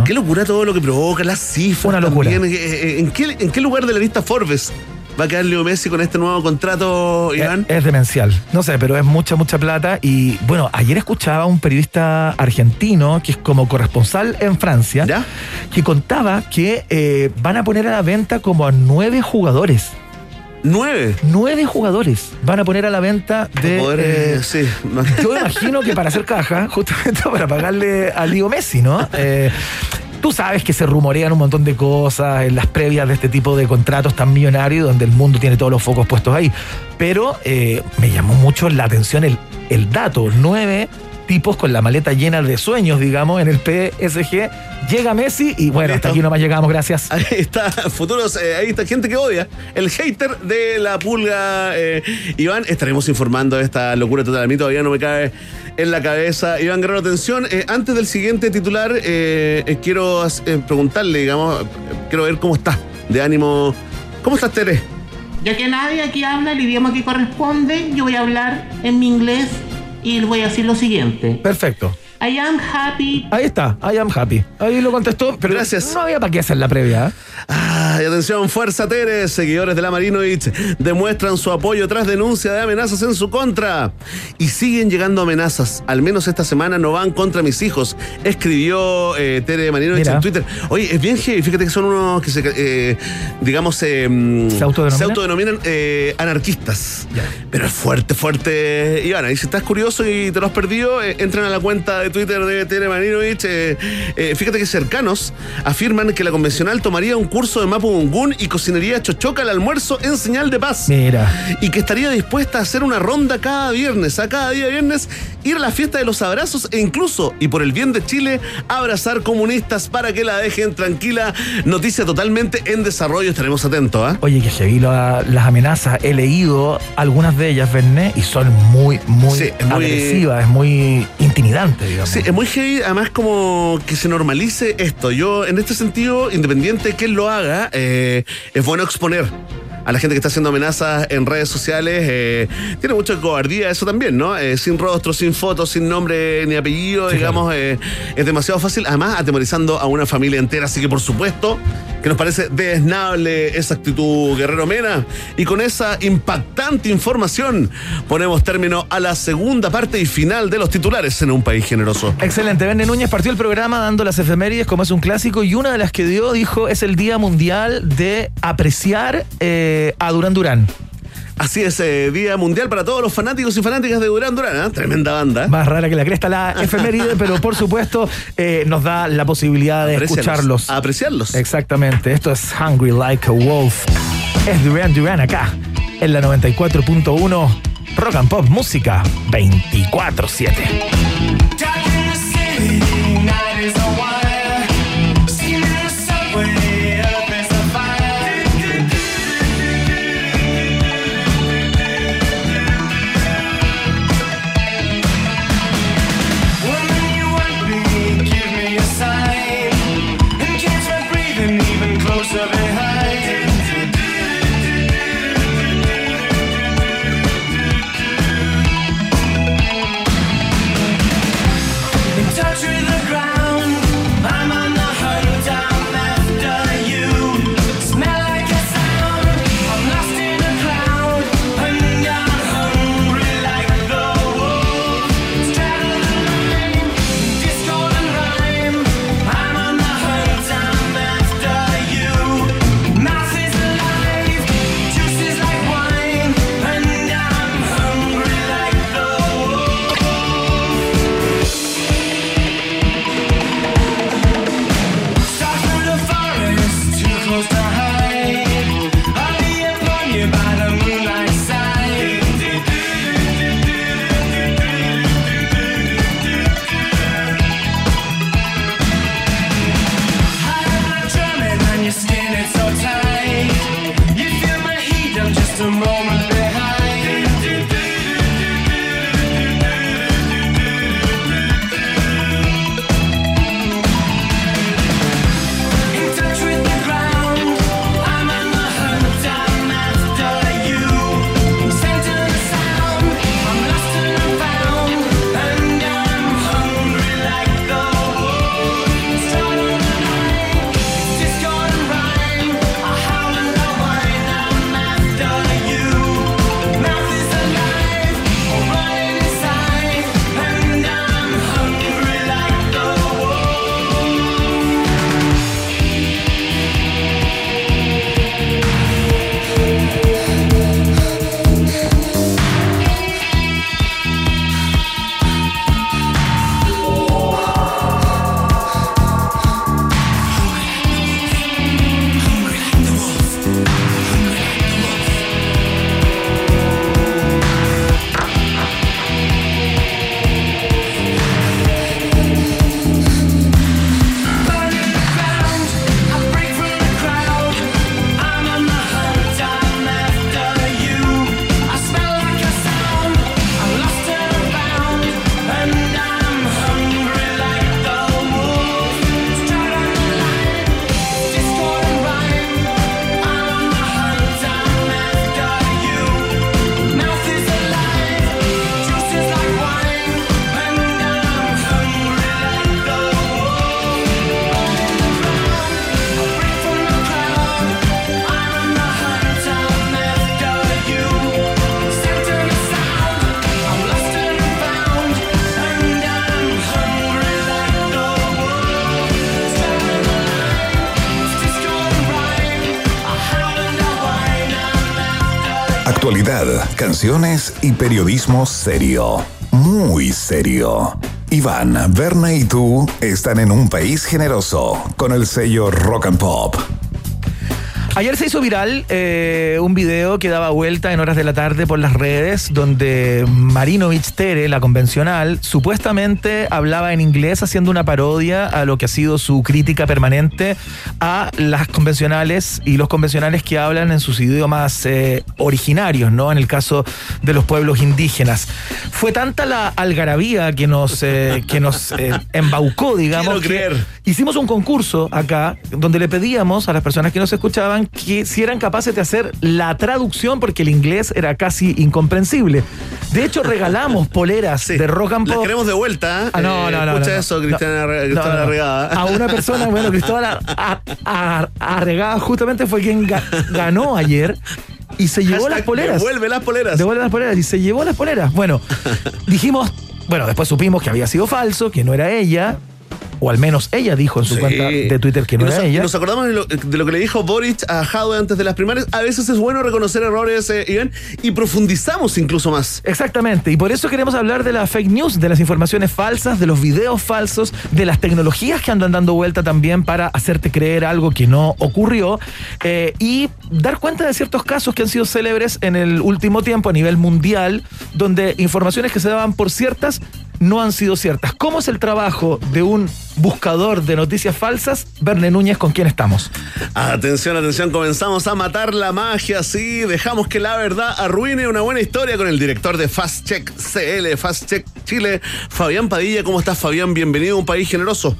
Qué locura todo lo que provoca, las cifras. Una locura. también. Eh, eh, ¿En qué, ¿En qué lugar de la lista Forbes va a quedar Leo Messi con este nuevo contrato, Iván? Es, es demencial. No sé, pero es mucha, mucha plata. Y bueno, ayer escuchaba a un periodista argentino que es como corresponsal en Francia, que contaba que eh, van a poner a la venta como a nueve jugadores. ¿Nueve? Nueve jugadores van a poner a la venta de. Poder, eh, eh, sí. yo imagino que para hacer caja, justamente para pagarle a Leo Messi, ¿no? Eh, Tú sabes que se rumorean un montón de cosas en las previas de este tipo de contratos tan millonarios donde el mundo tiene todos los focos puestos ahí. Pero eh, me llamó mucho la atención el, el dato. Nueve tipos con la maleta llena de sueños, digamos, en el PSG. Llega Messi y bueno, hasta aquí nomás llegamos, gracias. Ahí está, futuros, eh, ahí está gente que odia. El hater de la pulga, eh, Iván. Estaremos informando de esta locura total. A mí todavía no me cabe en la cabeza. Iván Guerrero, atención. eh, antes del siguiente titular, eh, eh, quiero eh, preguntarle, digamos, eh, quiero ver cómo está de ánimo. ¿Cómo estás, Tere? Ya que nadie aquí habla el idioma que corresponde, yo voy a hablar en mi inglés y voy a decir lo siguiente. Perfecto. I am happy. Ahí está, I am happy. Ahí lo contestó, pero Gracias. no había para qué hacer la previa. ¿eh? Ay, atención, Fuerza Tere, seguidores de la Marinovich demuestran su apoyo tras denuncia de amenazas en su contra. Y siguen llegando amenazas. Al menos esta semana no van contra mis hijos. Escribió eh, Tere Marinovich Mira. en Twitter. Oye, es bien heavy. Fíjate que son unos que se, eh, digamos, eh, ¿Se autodenominan? se autodenominan, eh, anarquistas. Pero es fuerte, fuerte. Iván, y si estás curioso y te lo has perdido, eh, entran a la cuenta de Twitter de Tere Marinovich. eh, eh, fíjate que cercanos afirman que la convencional tomaría un curso de Mapudungún y cocinaría chochoca al almuerzo en señal de paz. Mira. Y que estaría dispuesta a hacer una ronda cada viernes, a cada día viernes, ir a la fiesta de los abrazos e incluso, y por el bien de Chile, abrazar comunistas para que la dejen tranquila. Noticia totalmente en desarrollo, estaremos atentos, ¿ah? Oye, que heavy lo- las amenazas. He leído algunas de ellas, Berné, y son muy, muy, Sí, es muy- agresivas, es muy intimidante, digamos. Sí, es muy heavy, además como que se normalice esto. Yo, en este sentido, independiente de quién lo haga, eh, es bueno exponer a la gente que está haciendo amenazas en redes sociales. eh, tiene mucha cobardía eso también, ¿no? Eh, sin rostro, sin fotos, sin nombre ni apellido, Sí, digamos, eh, es demasiado fácil. Además, atemorizando a una familia entera. Así que, por supuesto, que nos parece desnable esa actitud Guerrero Mena. Y con esa impactante información, ponemos término a la segunda parte y final de los titulares en un país generoso. Excelente. Verne Núñez partió el programa dando las efemérides como es un clásico y una de las que dio dijo es el Día Mundial de apreciar eh, a Durán Durán. Así es, eh, Día Mundial para todos los fanáticos y fanáticas de Durán Durán, ¿ah? Tremenda banda. Más rara que la cresta la efeméride, pero por supuesto eh, nos da la posibilidad de Apreciarlos. escucharlos. Apreciarlos. Exactamente. Esto es Hungry Like a Wolf. Es Duran Duran acá, en la 94.1 Rock and Pop Música 24-7. Canciones y periodismo serio. Muy serio. Iván, Berna y tú están en un país generoso con el sello Rock and Pop. Ayer se hizo viral eh, un video que daba vuelta en horas de la tarde por las redes donde Marinovich Tere, la convencional, supuestamente hablaba en inglés haciendo una parodia a lo que ha sido su crítica permanente a las convencionales y los convencionales que hablan en sus idiomas eh, originarios, ¿no? En el caso de los pueblos indígenas. Fue tanta la algarabía que nos, eh, que nos eh, embaucó, digamos. Quiero creer. Hicimos un concurso acá donde le pedíamos a las personas que nos escuchaban que si eran capaces de hacer la traducción porque el inglés era casi incomprensible. De hecho, regalamos poleras de rock and Las pop. queremos de vuelta. Ah, no, no, no, Escucha no, no. eso, Cristiana, no. Arregada. A una persona, bueno, Cristóbal a- Arregada justamente fue quien ga- ganó ayer y se llevó Hashtag las poleras. Devuelve las poleras. Devuelve las poleras y se llevó las poleras. Bueno, dijimos, bueno, después supimos que había sido falso, que no era ella, o al menos ella dijo en su Sí. cuenta de Twitter que no nos, era ella. Nos acordamos de lo, de lo que le dijo Boric a Jadwe antes de las primarias. A veces es bueno reconocer errores, eh, Iván, y profundizamos incluso más. Exactamente, y por eso queremos hablar de la fake news, de las informaciones falsas, de los videos falsos, de las tecnologías que andan dando vuelta también para hacerte creer algo que no ocurrió eh, y dar cuenta de ciertos casos que han sido célebres en el último tiempo a nivel mundial, donde informaciones que se daban por ciertas no han sido ciertas. ¿Cómo es el trabajo de un buscador de noticias falsas? Verne Núñez, ¿con quién estamos? Atención, atención, comenzamos a matar la magia, sí, dejamos que la verdad arruine una buena historia con el director de Fast Check CL, Fast Check Chile, Fabián Padilla. ¿Cómo estás, Fabián? Bienvenido a un país generoso.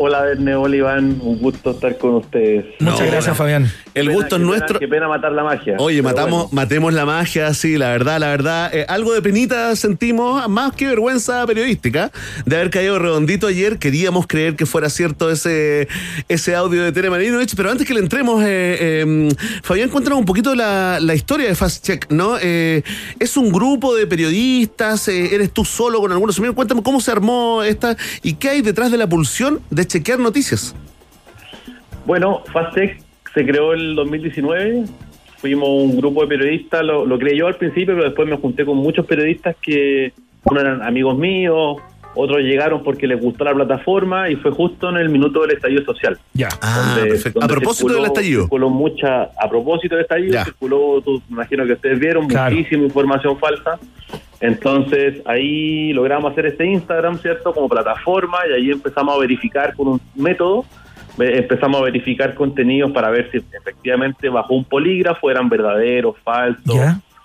Hola, Verne, hola, Iván. Un gusto estar con ustedes. Muchas gracias, Fabián. El gusto es nuestro. Qué pena matar la magia. Oye, matamos, bueno. matemos la magia, sí, la verdad, la verdad. eh, algo de penita sentimos, más que vergüenza periodística, de haber caído redondito ayer. Queríamos creer que fuera cierto ese, ese audio de Tere Marinovich, pero antes que le entremos, eh, eh, Fabián, cuéntanos un poquito la, la historia de Fast Check, ¿no? Eh, es un grupo de periodistas, eh, eres tú solo con algunos amigos. Cuéntame cómo se armó esta y qué hay detrás de la pulsión de chequear noticias. Bueno, Fastec se creó en el 2019. Fuimos un grupo de periodistas, lo, lo creé yo al principio, pero después me junté con muchos periodistas que uno eran amigos míos, otros llegaron porque les gustó la plataforma y fue justo en el minuto del estallido social. Ya. Ah, donde- perfecto. A propósito del estallido. Circuló mucha, a propósito del estallido, Ya. circuló, tú, me imagino que ustedes vieron, Claro. muchísima información falsa. Entonces ahí logramos hacer este Instagram, ¿cierto? Como plataforma y ahí empezamos a verificar con un método, empezamos a verificar contenidos para ver si efectivamente bajo un polígrafo eran verdaderos, falsos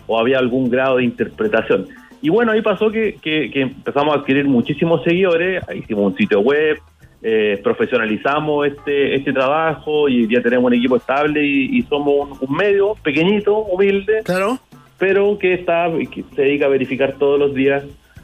o había algún grado de interpretación. Y bueno, ahí pasó que, que- que empezamos a adquirir muchísimos seguidores, hicimos un sitio web, eh, profesionalizamos este, este trabajo y ya tenemos un equipo estable y, y somos un, un medio pequeñito, humilde, Claro. pero que está que se dedica a verificar todos los días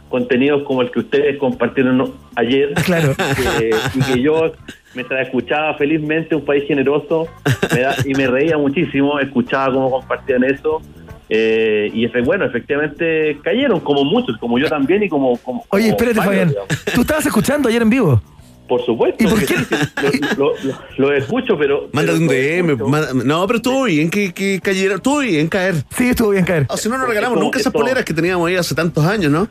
contenidos como el que ustedes compartieron ayer Claro. que- y que yo mientras escuchaba felizmente un país generoso me da- y me reía muchísimo escuchaba cómo compartían eso eh, y bueno efectivamente cayeron como muchos como yo también y como, como- Oye, como espérate, varios, Fabián. digamos. ¿Tú estabas escuchando ayer en vivo? por supuesto ¿Y por qué? lo, lo- lo escucho pero Mándate pero un DM. manda- no, pero estuvo bien que, que cayera. Estuvo bien caer. Sí, estuvo bien caer. O si no, nos regalamos nunca esas esto- poleras que teníamos ahí hace tantos años, ¿no?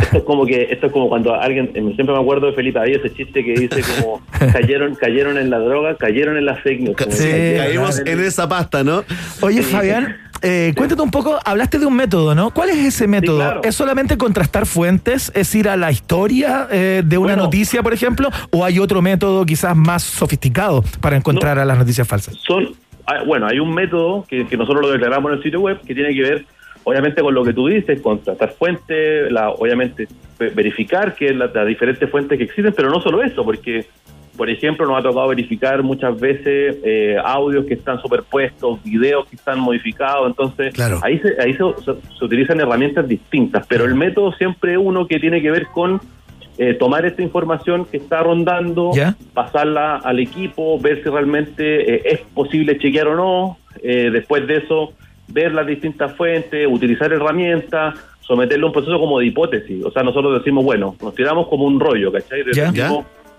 Esto es como que esto es como cuando alguien eh, siempre me acuerdo de Felipe Abello ese chiste que dice como cayeron cayeron en la droga cayeron en la fake news Sí, Caímos en esa pasta, ¿no? Oye, Fabián, eh, cuéntate un poco, hablaste de un método, ¿no? ¿Cuál es ese método? claro. ¿Es solamente contrastar fuentes? ¿Es ir a la historia eh, de una Bueno. noticia, por ejemplo? ¿O hay otro método quizás más sofisticado para encontrar a las noticias falsas? son ah, bueno hay un método que, que nosotros lo declaramos en el sitio web que tiene que ver obviamente con lo que tú dices contrastar fuentes la obviamente ve- verificar que las, las diferentes fuentes que existen pero no solo eso porque por ejemplo nos ha tocado verificar muchas veces eh, audios que están superpuestos videos que están modificados entonces Claro. ahí se, ahí se, se- se utilizan herramientas distintas pero el método siempre es uno que tiene que ver con eh, tomar esta información que está rondando, ¿Ya? pasarla al equipo, ver si realmente eh, es posible chequear o no, eh, después de eso ver las distintas fuentes, utilizar herramientas, someterlo a un proceso como de hipótesis. O sea, nosotros decimos, bueno, nos tiramos como un rollo, ¿cachai? ¿Ya?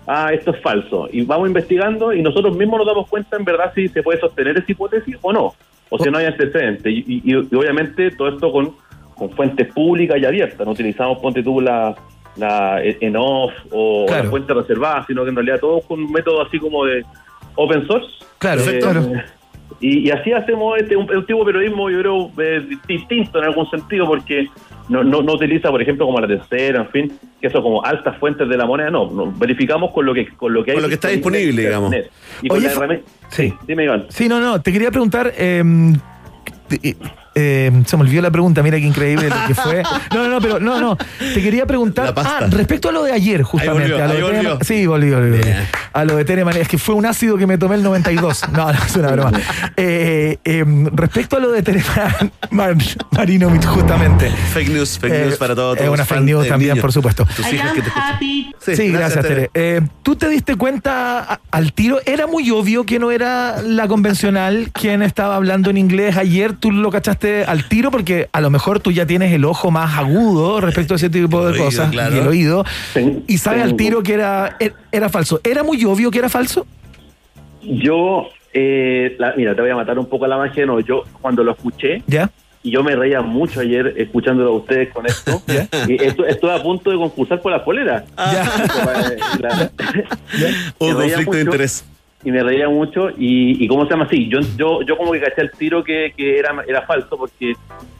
Ah, esto es falso. Y vamos investigando y nosotros mismos nos damos cuenta en verdad si se puede sostener esa hipótesis o no. o si no hay antecedentes. Y, y- y obviamente todo esto con, con fuentes públicas y abiertas. No utilizamos, ponte tú, la, la en off o Claro. la fuente reservada, sino que en realidad todo con un método así como de open source. Claro, Eh, claro. Y, y así hacemos este, un, un tipo de periodismo, yo creo, eh, distinto en algún sentido, porque no, no, no utiliza, por ejemplo, como la tercera, en fin, que eso como altas fuentes de la moneda, no, no, verificamos con lo que con lo que hay Con lo que está disponible, digamos. Y con la. Sí. Dime, Iván. Sí, no, no, te quería preguntar. eh, te- eh, se me olvidó la pregunta, mira qué increíble lo que fue. No, no, no, pero no, no. Te quería preguntar. Ah, respecto a lo de ayer, justamente. volvió, a lo ahí de volvió. Sí, volvió, volvió. A lo de Tereman. Es que fue un ácido que me tomé el 92. No, no, es una broma. Eh, eh, respecto a lo de Tereman Marino, justamente. Fake news, fake Eh, news para todos. Es una fake news eh, también, por supuesto. Tus hijas que te happy. Sí, gracias, Tere. Eh, ¿Tú te diste cuenta a- al tiro? Era muy obvio que no era la convencional quien estaba hablando en inglés ayer. ¿Tú lo cachaste al tiro? Porque a lo mejor tú ya tienes el ojo más agudo respecto a ese tipo de oído, cosas claro. y el oído. Y sabe al tiro que era, er- era falso. ¿Era muy obvio que era falso? Yo, eh, la- mira, te voy a matar un poco a la magia, no, yo cuando lo escuché, ¿Ya? y yo me reía mucho ayer escuchándolo a ustedes con esto, y esto, estuve a punto de concursar por la polera. La- me reía conflicto de interés. Y me reía mucho, y, y ¿cómo se llama así? Yo, yo, yo como que caché el tiro que, que era, era falso, porque,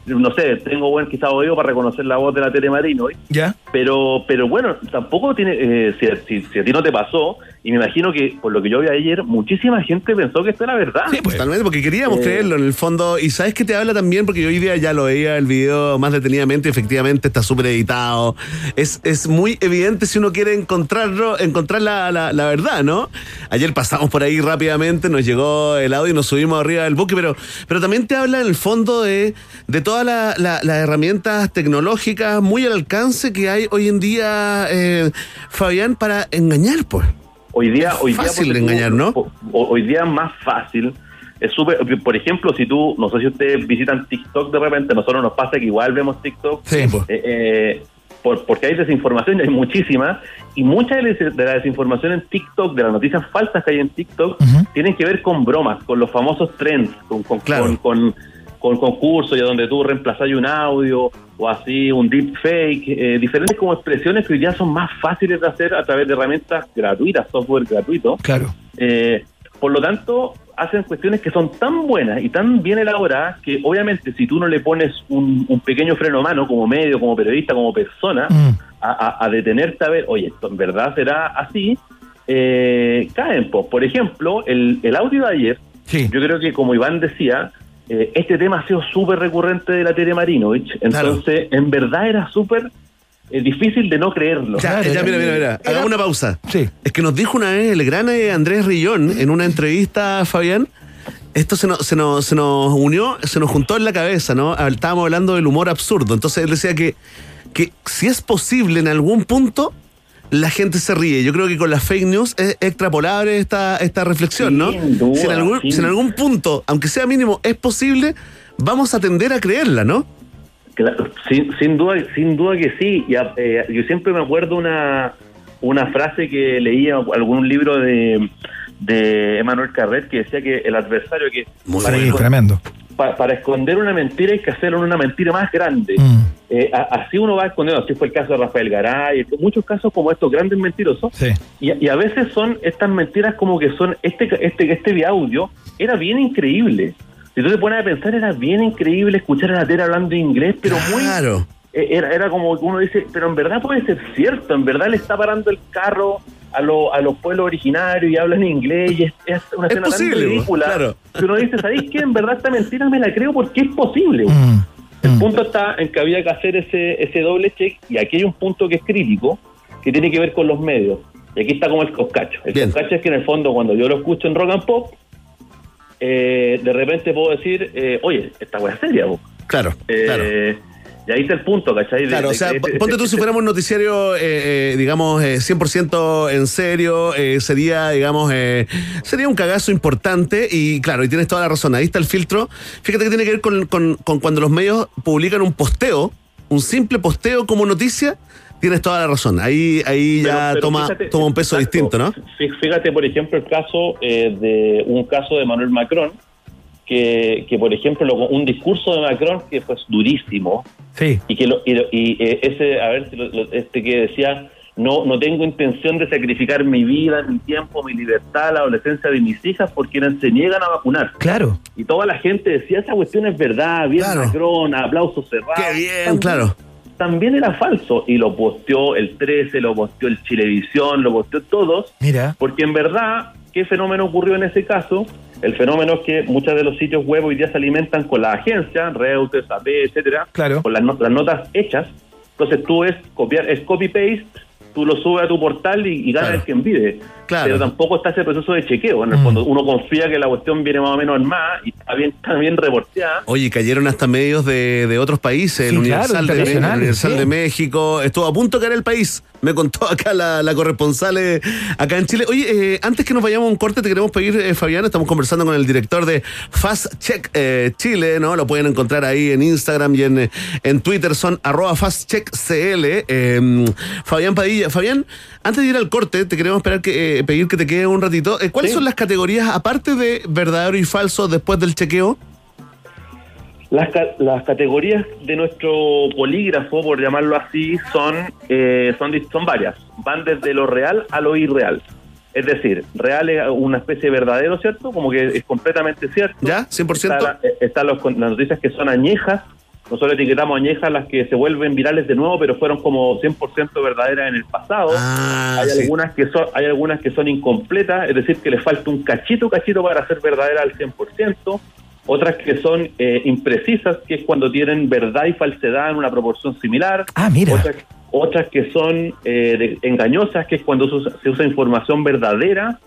no sé, tengo buen quizá oído para reconocer la voz de la Tere Marino, ¿eh? ¿Ya? pero pero bueno, tampoco tiene, eh, si, si- si a ti no te pasó, y me imagino que por lo que yo vi ayer, muchísima gente pensó que esto era verdad. Totalmente, porque queríamos Eh, creerlo en el fondo. Y sabes que te habla también, porque yo hoy día ya lo veía el video más detenidamente, y efectivamente está súper editado. Es, es muy evidente si uno quiere encontrarlo, encontrar la, la- la verdad, ¿no? Ayer pasamos por ahí rápidamente, nos llegó el audio y nos subimos arriba del buque, pero, pero también te habla en el fondo de, de todas la- la- las herramientas tecnológicas muy al alcance que hay hoy en día, eh, Fabián, para engañar, pues. Hoy día, hoy día Fácil de Hoy día más fácil. Es súper, por ejemplo, si tú, no sé si ustedes visitan TikTok de repente, nosotros nos pasa que igual vemos TikTok. Sí, pues. eh, eh, por- porque hay desinformación y hay muchísima. Y mucha de la- de la desinformación en TikTok, de las noticias falsas que hay en TikTok, tienen que ver con bromas, con los famosos trends, con, con, con, con- con concursos y donde tú reemplazas un audio o así un deepfake, eh, diferentes como expresiones que día son más fáciles de hacer a través de herramientas gratuitas, software gratuito. Claro. Eh, por lo tanto, hacen cuestiones que son tan buenas y tan bien elaboradas que obviamente si tú no le pones un, un pequeño freno a mano como medio, como periodista, como persona, a, a- a detenerte a ver, oye, esto en verdad será así, eh, caen. po. Por ejemplo, el, el audio de ayer, yo creo que como Iván decía, eh, este tema ha sido súper recurrente de la Tere Marinovich, entonces en verdad era súper eh, difícil de no creerlo. Ya, ya, mira, mira, mira. Hagamos una pausa. Sí. Es que nos dijo una vez el gran eh, Andrés Rillón en una entrevista, Fabián. Esto se nos, se, nos, se nos unió, se nos juntó en la cabeza, ¿no? Estábamos hablando del humor absurdo. Entonces él decía que, que si es posible en algún punto, la gente se ríe. Yo creo que con las fake news es extrapolable esta, esta reflexión, ¿no? Duda, si, en algún, sin- si en algún punto, aunque sea mínimo, es posible, vamos a tender a creerla, ¿no? Claro, sin, sin duda, sin duda que sí. Y, a- eh, yo siempre me acuerdo una, una frase que leía en algún libro de, de Emmanuel Carret que decía que el adversario que para, Sí, escon- tremendo. pa- para esconder una mentira hay que hacerlo en una mentira más grande. Mm. Eh, así uno va escondiendo, así fue el caso de Rafael Garay, muchos casos como estos grandes mentirosos. Sí. Y, y a veces son estas mentiras como que son, este este este audio era bien increíble. Si tú te pones a pensar, era bien increíble escuchar a la Tera hablando inglés, pero muy... eh, Era, era como que uno dice, pero en verdad puede ser cierto, en verdad le está parando el carro a, lo- a los pueblos originarios y hablan inglés y es, es una Es escena posible, tan ridícula. claro. Que uno dice, ¿sabéis qué? En verdad esta mentira me la creo porque es posible. Mm. El punto está en que había que hacer ese, ese doble check y aquí hay un punto que es crítico que tiene que ver con los medios. Y aquí está como el coscacho. El coscacho es que en el fondo cuando yo lo escucho en rock and pop, eh, de repente puedo decir, eh, oye, esta weá es seria. vos. Claro, Eh, claro. Y ahí está el punto, ¿cachai? De- Claro, de o sea, ese- ponte tú ese- si fuéramos un noticiario, eh, eh, digamos, eh, 100% en serio, eh, sería, digamos, eh, sería un cagazo importante y claro, y tienes toda la razón, ahí está el filtro. Fíjate que tiene que ver con, con- con cuando los medios publican un posteo, un simple posteo como noticia, tienes toda la razón. Ahí, ahí Pero- ya pero toma, fíjate, toma un peso exacto. distinto, ¿no? Fí- Fíjate, por ejemplo, el caso eh, de un caso de Manuel Macron, que, que, por ejemplo, lo- un discurso de Macron que fue durísimo, Sí. y que lo- y, lo- y, eh, ese a ver si lo- lo- este que decía no no tengo intención de sacrificar mi vida mi tiempo mi libertad la adolescencia de mis hijas por quienes se niegan a vacunar Claro. y toda la gente decía esa cuestión es verdad bien Macron aplausos cerrados Qué bien, También- claro. también era falso y lo posteó el 13 lo posteó el Chilevisión lo posteó todos Mira. porque en verdad, ¿qué fenómeno ocurrió en ese caso? El fenómeno es que muchos de los sitios web hoy día se alimentan con la agencia, Reuters, AP, etcétera, Claro. con las, no- las notas hechas. Entonces tú es copiar, es copy-paste, tú lo subes a tu portal y, y gana el quien pide. Claro. Pero tampoco está ese proceso de chequeo. En el Mm. fondo, uno confía que la cuestión viene más o menos armada y está bien, está bien reporteada. Oye, cayeron hasta medios de, de otros países, Sí, el claro, Universal, de, el Universal sí. de México, estuvo a punto de caer el país. Me contó acá la, la corresponsal eh, acá en Chile. Oye, eh, antes que nos vayamos a un corte, te queremos pedir, eh, Fabián, estamos conversando con el director de Fast Check eh, Chile, ¿no? Lo pueden encontrar ahí en Instagram y en, en Twitter, son arroba fastcheckcl. Fabián Padilla. Fabián, antes de ir al corte, te queremos esperar que, pedir que te quede un ratito. ¿Cuáles Sí. son las categorías, aparte de verdadero y falso, después del chequeo? Las, ca- las categorías de nuestro polígrafo, por llamarlo así, son, eh, son, son varias. Van desde lo real a lo irreal. Es decir, real es una especie de verdadero, ¿cierto? Como que es completamente cierto. ¿Ya? ¿100%? Está la- eh, Están con- las noticias que son añejas. Nosotros etiquetamos añejas las que se vuelven virales de nuevo, pero fueron como 100% verdaderas en el pasado. hay, sí. algunas que son, hay algunas que son incompletas, es decir, que le falta un cachito, cachito para ser verdadera al 100%. Otras que son eh, imprecisas, que es cuando tienen verdad y falsedad en una proporción similar. Ah, mira. Otras, otras que son eh, de- engañosas, que es cuando se usa, se usa información verdadera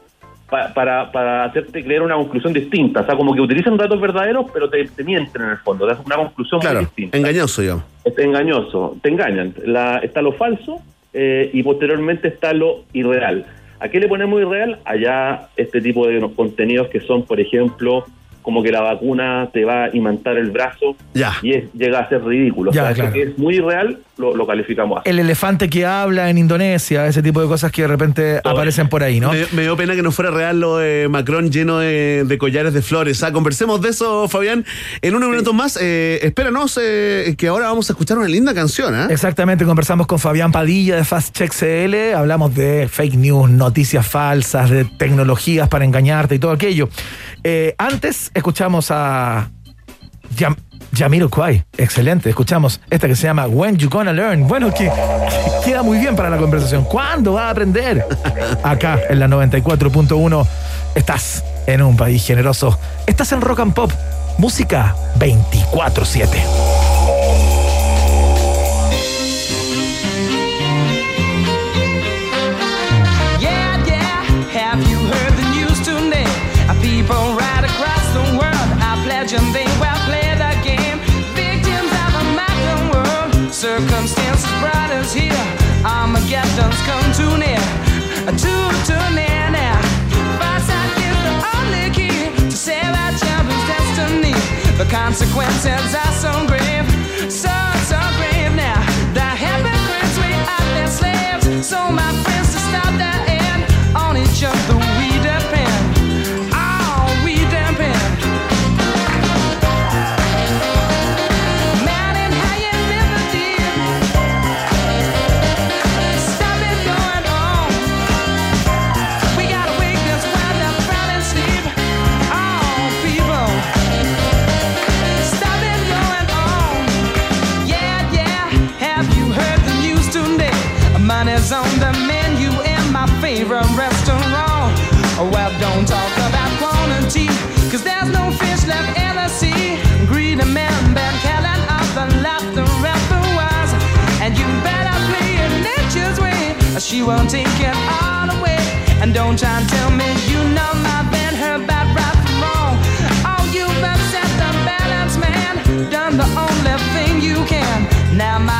pa- para, para hacerte creer una conclusión distinta. O sea, como que utilizan datos verdaderos, pero te, te mienten en el fondo. Te hacen una conclusión muy Claro, distinta. engañoso, digamos. Es engañoso, te engañan. La, está lo falso eh, y posteriormente está lo irreal. ¿A qué le ponemos irreal? Allá este tipo de contenidos que son, por ejemplo, como que la vacuna te va a imantar el brazo Ya. y es- llega a ser ridículo. Ya, o sea, eso claro. que es muy irreal, lo, lo calificamos así. El elefante que habla en Indonesia, ese tipo de cosas que de repente aparecen por ahí, ¿no? Me, me dio pena que no fuera real lo de Macron lleno de, de collares de flores. Ah, conversemos de eso, Fabián, en unos minutos más. Eh, espéranos, eh, que ahora vamos a escuchar una linda canción. ¿ah? Exactamente, conversamos con Fabián Padilla de Fast Check CL, hablamos de fake news, noticias falsas, de tecnologías para engañarte y todo aquello. Eh, antes escuchamos a Yam Jamiroquai, excelente, escuchamos esta que se llama When You Gonna Learn. Bueno, que, que queda muy bien para la conversación. ¿Cuándo va a aprender? Acá en la 94.1 estás en un país generoso. Estás en Rock and Pop, música 24/7. The consequences are so grave, so, so grave now. The hypocrites we are their slaves. So my friends to stop that end on each other she won't take it all away. And don't try and tell me you know my been her bad right from wrong. Oh, you've upset the balance, man. Done the only thing you can. Now my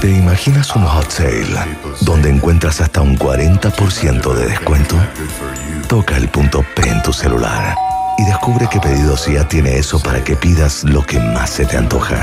¿Te imaginas un hot sale donde encuentras hasta un 40% de descuento? Toca el punto P en tu celular y descubre que Pedidos Ya tiene eso para que pidas lo que más se te antoja.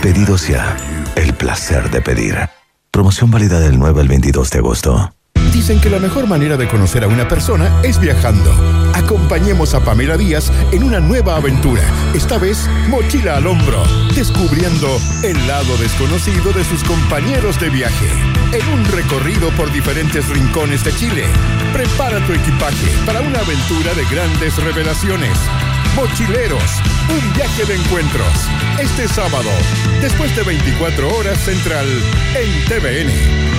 Pedidos Ya, el placer de pedir. Promoción válida del 9 al 22 de agosto. Dicen que la mejor manera de conocer a una persona es viajando. Acompañemos a Pamela Díaz en una nueva aventura, esta vez mochila al hombro, descubriendo el lado desconocido de sus compañeros de viaje. En un recorrido por diferentes rincones de Chile, prepara tu equipaje para una aventura de grandes revelaciones. Mochileros, un viaje de encuentros. Este sábado, después de 24 horas central, en TVN.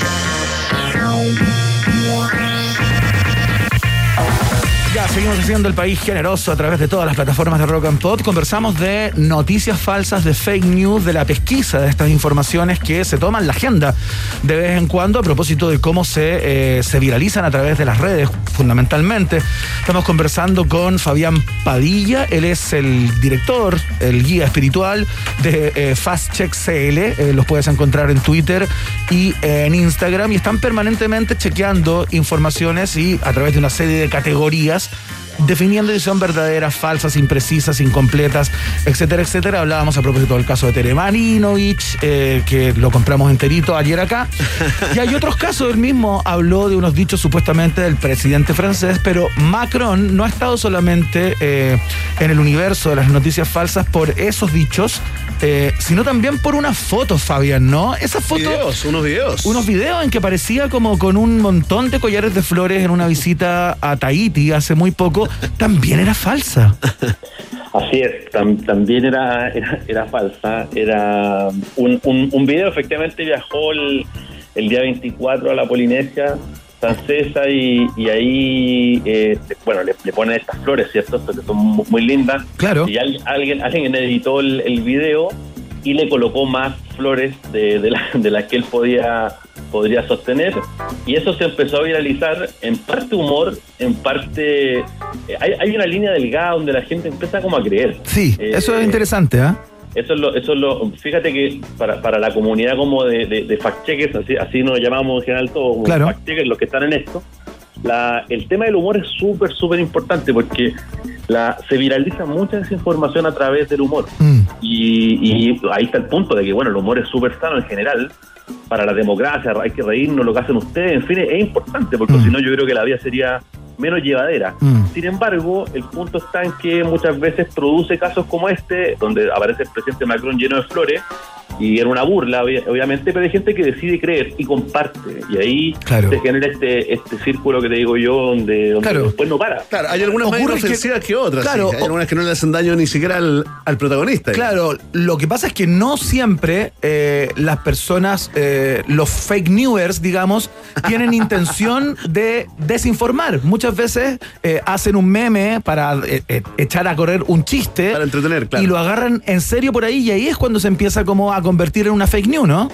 Seguimos haciendo el país generoso a través de todas las plataformas de Rock and Pop. Conversamos de noticias falsas, de fake news, de la pesquisa de estas informaciones que se toman la agenda de vez en cuando a propósito de cómo se, eh, se viralizan a través de las redes, fundamentalmente. Estamos conversando con Fabián Padilla. Él es el director, el guía espiritual de eh, Fast Check CL. Eh, los puedes encontrar en Twitter y en Instagram. Y están permanentemente chequeando informaciones y a través de una serie de categorías definiendo si son verdaderas, falsas, imprecisas, incompletas, etcétera, etcétera. Hablábamos a propósito del caso de Tere Marinovich, eh, que lo compramos enterito ayer acá. Y hay otros casos, él mismo habló de unos dichos supuestamente del presidente francés, pero Macron no ha estado solamente eh, en el universo de las noticias falsas por esos dichos, eh, sino también por una foto, Fabián, ¿no? Esa foto... Videos, unos videos. Unos videos en que aparecía como con un montón de collares de flores en una visita a Tahití hace muy poco, también era falsa. Así es, tam- también era, era, era falsa. Era un, un, un video, efectivamente viajó el, el día 24 a la Polinesia francesa y, y ahí, eh, bueno, le, le ponen estas flores, ¿cierto? Que son mu- muy lindas. Claro. Y al- alguien, alguien editó el, el video y le colocó más flores de, de, la- de las que él podía podría sostener y eso se empezó a viralizar en parte humor en parte eh, hay, hay una línea delgada donde la gente empieza como a creer Sí, Eh, eso es interesante, ¿ah? eso es lo, eso es lo, fíjate que para, para la comunidad como de, de, de fact-checkers, así, así nos llamamos en general todos, como Claro. fact-checkers, los que están en esto, la, el tema del humor es súper, súper importante porque la, se viraliza mucha desinformación a través del humor. Y, y ahí está el punto de que, bueno, el humor es súper sano en general para la democracia, hay que reírnos lo que hacen ustedes, en fin, es importante porque si no yo creo que la vida sería menos llevadera. Mm. Sin embargo, el punto está en que muchas veces produce casos como este, donde aparece el presidente Macron lleno de flores, y era una burla, obvia- obviamente, pero hay gente que decide creer y comparte. Y ahí Claro. se genera este, este círculo que te digo yo, donde, donde Claro. después no para. Claro, hay algunas más Ocurre que- inofensivas que, otras. Claro, sí. Hay o- algunas que no le hacen daño ni siquiera al, al protagonista. Claro, lo que pasa es que no siempre eh, las personas, eh, los fake newers, digamos, tienen intención de desinformar. Muchas veces eh, hacen un meme para echar a correr un chiste. Para entretener, claro. Y lo agarran en serio por ahí y ahí es cuando se empieza como a convertir en una fake news, ¿no?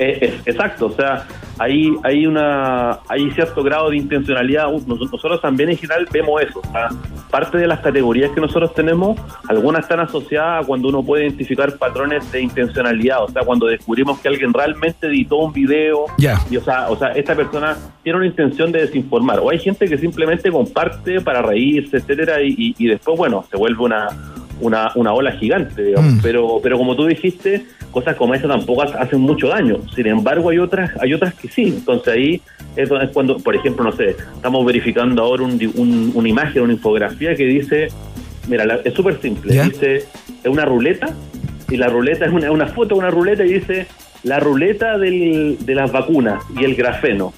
Eh, es- exacto, o sea, hay, hay una hay cierto grado de intencionalidad. Nos- Nosotros también en general vemos eso. sea, parte de las categorías que nosotros tenemos, algunas están asociadas a cuando uno puede identificar patrones de intencionalidad, o sea, cuando descubrimos que alguien realmente editó un video, Ya. y o sea, o sea, esta persona tiene una intención de desinformar, o hay gente que simplemente comparte para reírse, etcétera, y, y- y después, bueno, se vuelve una una, una ola gigante, digamos. Mm. pero pero como tú dijiste, cosas como esa tampoco ha- hacen mucho daño. Sin embargo, hay otras hay otras que sí. Entonces ahí es cuando, por ejemplo, no sé, estamos verificando ahora un un- una imagen, una infografía que dice, mira, la- es súper simple, ¿Ya? dice, es una ruleta y la ruleta es una, una foto de una ruleta y dice la ruleta del- de las vacunas y el grafeno.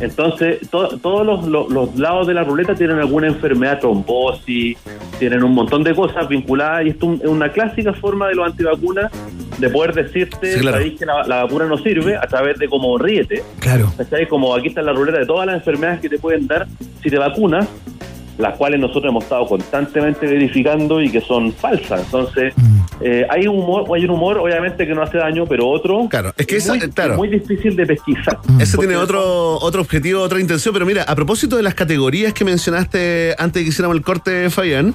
Entonces, to- todos los, los- los lados de la ruleta tienen alguna enfermedad, trombosis, tienen un montón de cosas vinculadas, y esto es una clásica forma de los antivacunas de poder decirte Sí, claro. "Sabéis que la, la vacuna no sirve a través de como ríete. Claro. ¿Cachai? Como aquí está la ruleta de todas las enfermedades que te pueden dar si te vacunas, las cuales nosotros hemos estado constantemente verificando y que son falsas. Entonces, eh, hay humor, hay un humor obviamente que no hace daño, pero otro Claro, es que esa- muy, claro. muy difícil de pesquisar. Ese Porque tiene otro, otro objetivo, otra intención, pero mira, a propósito de las categorías que mencionaste antes de que hiciéramos el corte, Fabián,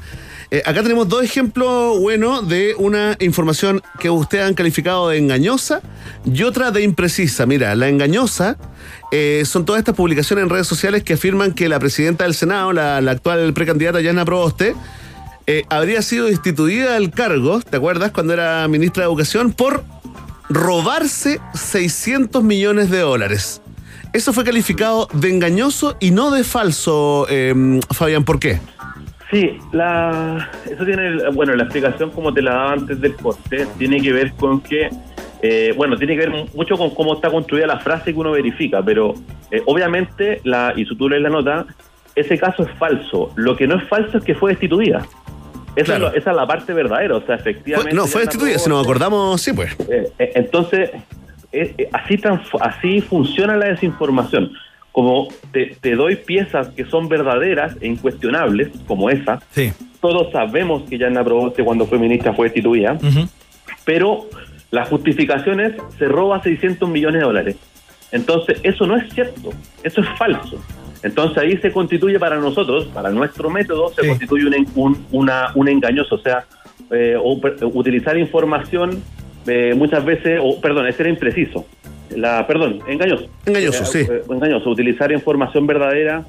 eh, acá tenemos dos ejemplos buenos de una información que ustedes han calificado de engañosa y otra de imprecisa. Mira, la engañosa eh, son todas estas publicaciones en redes sociales que afirman que la presidenta del Senado, la, la actual precandidata Yana Proboste, eh, habría sido destituida del cargo, ¿te acuerdas? Cuando era ministra de Educación, por robarse 600 millones de dólares. Eso fue calificado de engañoso y no de falso, eh, Fabián. ¿Por qué? Sí, la, eso tiene, bueno, la explicación como te la daba antes del corte, tiene que ver con que, eh, bueno, tiene que ver mucho con cómo está construida la frase que uno verifica, pero eh, obviamente, la, y si tú lees la nota, ese caso es falso. Lo que no es falso es que fue destituida. Esa, es, lo- esa es la parte verdadera, o sea, efectivamente... no, fue destituida, si nos acordamos, sí, pues. eh, eh, entonces, eh, así, tan, así funciona la desinformación. Como te, te doy piezas que son verdaderas e incuestionables, como esa, Sí. todos sabemos que Yana Proboste cuando fue ministra fue destituida, pero las justificaciones se roba 600 millones de dólares. Entonces, eso no es cierto, eso es falso. Entonces ahí se constituye para nosotros, para nuestro método, se constituye un, un, una, un engañoso, o sea, eh, utilizar información eh, muchas veces, o perdón, ese era impreciso. La, perdón, engañoso. Engañoso, Eh, sí. eh, engañoso, utilizar información verdadera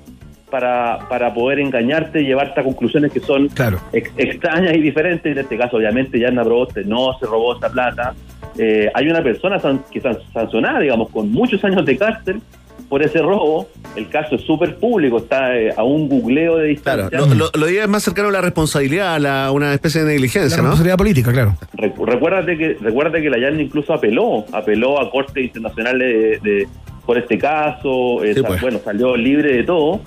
para, para poder engañarte y llevarte a conclusiones que son ex- extrañas y diferentes. En este caso, obviamente, Yarna Proboste no se robó esa plata. Eh, hay una persona san- que san- sancionada, digamos, con muchos años de cárcel por ese robo. El caso es súper público, está eh, a un googleo de distancia. Lo, lo, lo es más cercano a la responsabilidad, a la- una especie de negligencia, ¿no? Responsabilidad política, claro. Recu- Recuérdate que, recuérdate que la Yarna incluso apeló, apeló a cortes internacionales de, de- por este caso, eh, Sí, sal- pues. bueno, salió libre de todo.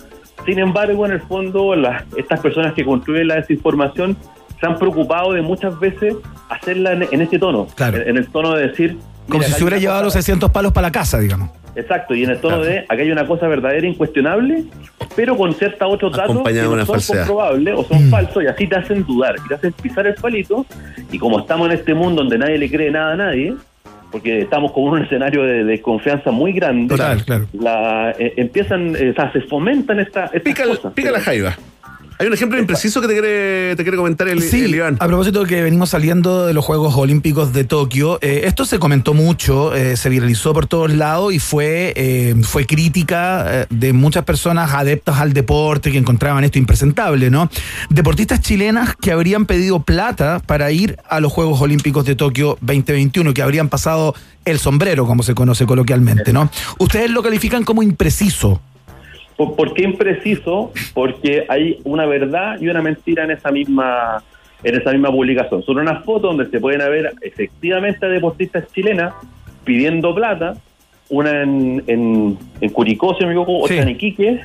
Sin embargo, en el fondo, las- estas personas que construyen la desinformación se han preocupado de muchas veces hacerla en, en este tono, en, en el tono de decir... Como si acá se hubiera llevado los cosa- 600 palos para la casa, digamos. Exacto, y en el tono de aquí hay una cosa verdadera, incuestionable, pero con ciertos otros datos que no una son comprobables o son falsos y así te hacen dudar, y te hacen pisar el palito. Y como estamos en este mundo donde nadie le cree nada a nadie, porque estamos como en un escenario de desconfianza muy grande, Total, claro. la, eh, empiezan, eh, o sea, se fomentan esta, estas cosas. Pica la jaiba. Hay un ejemplo impreciso que te quiere, te quiere comentar el, Sí, el Iván. a propósito de que venimos saliendo de los Juegos Olímpicos de Tokio, eh, esto se comentó mucho, eh, se viralizó por todos lados y fue, eh, fue crítica de muchas personas adeptas al deporte que encontraban esto impresentable, ¿no? Deportistas chilenas que habrían pedido plata para ir a los Juegos Olímpicos de Tokio 2021, que habrían pasado el sombrero, como se conoce coloquialmente, ¿no? Ustedes lo califican como impreciso. ¿Por, por qué impreciso? Porque hay una verdad y una mentira en esa misma en esa misma publicación. Son unas fotos donde se pueden ver efectivamente a deportistas chilenas pidiendo plata, una en, en, en Curicó, si me equivoco, otra en Iquique.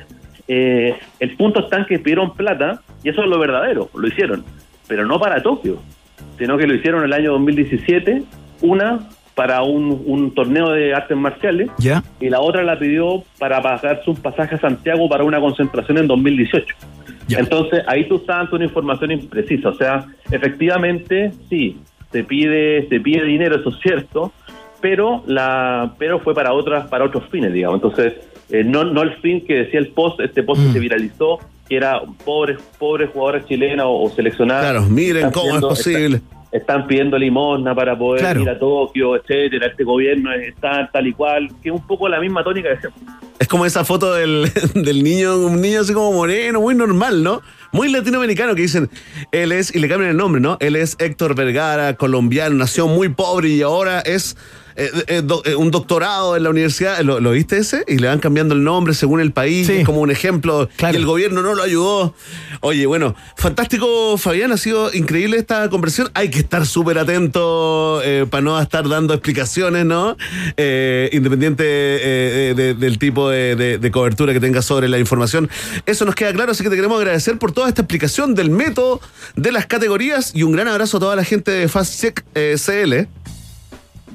Eh, el punto está en que pidieron plata y eso es lo verdadero, lo hicieron, pero no para Tokio, sino que lo hicieron en el año 2017, una para un, un torneo de artes marciales ¿Ya? y la otra la pidió para pagarse un pasaje a Santiago para una concentración en 2018. Entonces, ahí tú estás dando una información imprecisa. O sea, efectivamente, sí, se pide, se pide dinero, eso es cierto, pero la pero fue para otras para otros fines, digamos. Entonces, eh, no, no el fin que decía el post, este post que se viralizó, que era pobres, pobres jugadores chilenas o, o seleccionadas. Claro, miren cómo es posible. Están pidiendo limosna para poder Claro. ir a Tokio, etcétera. Este gobierno está tal y cual, que es un poco la misma tónica de siempre. Es como esa foto del, del niño, un niño así como moreno, muy normal, ¿no? Muy latinoamericano que dicen, él es, y le cambian el nombre, ¿no? Él es Héctor Vergara, colombiano, nació muy pobre y ahora es eh, eh, do- eh, un doctorado en la universidad. ¿Lo, lo viste ese? Y le van cambiando el nombre según el país, es como un ejemplo, y el gobierno no lo ayudó. Oye, bueno, fantástico, Fabián, ha sido increíble esta conversación. Hay que estar súper atento eh, para no estar dando explicaciones, ¿no? Eh, independiente eh, de- del tipo de, cobertura que tengas sobre la información. Eso nos queda claro, así que te queremos agradecer por toda esta explicación del método, de las categorías y un gran abrazo a toda la gente de Fast Check eh, CL.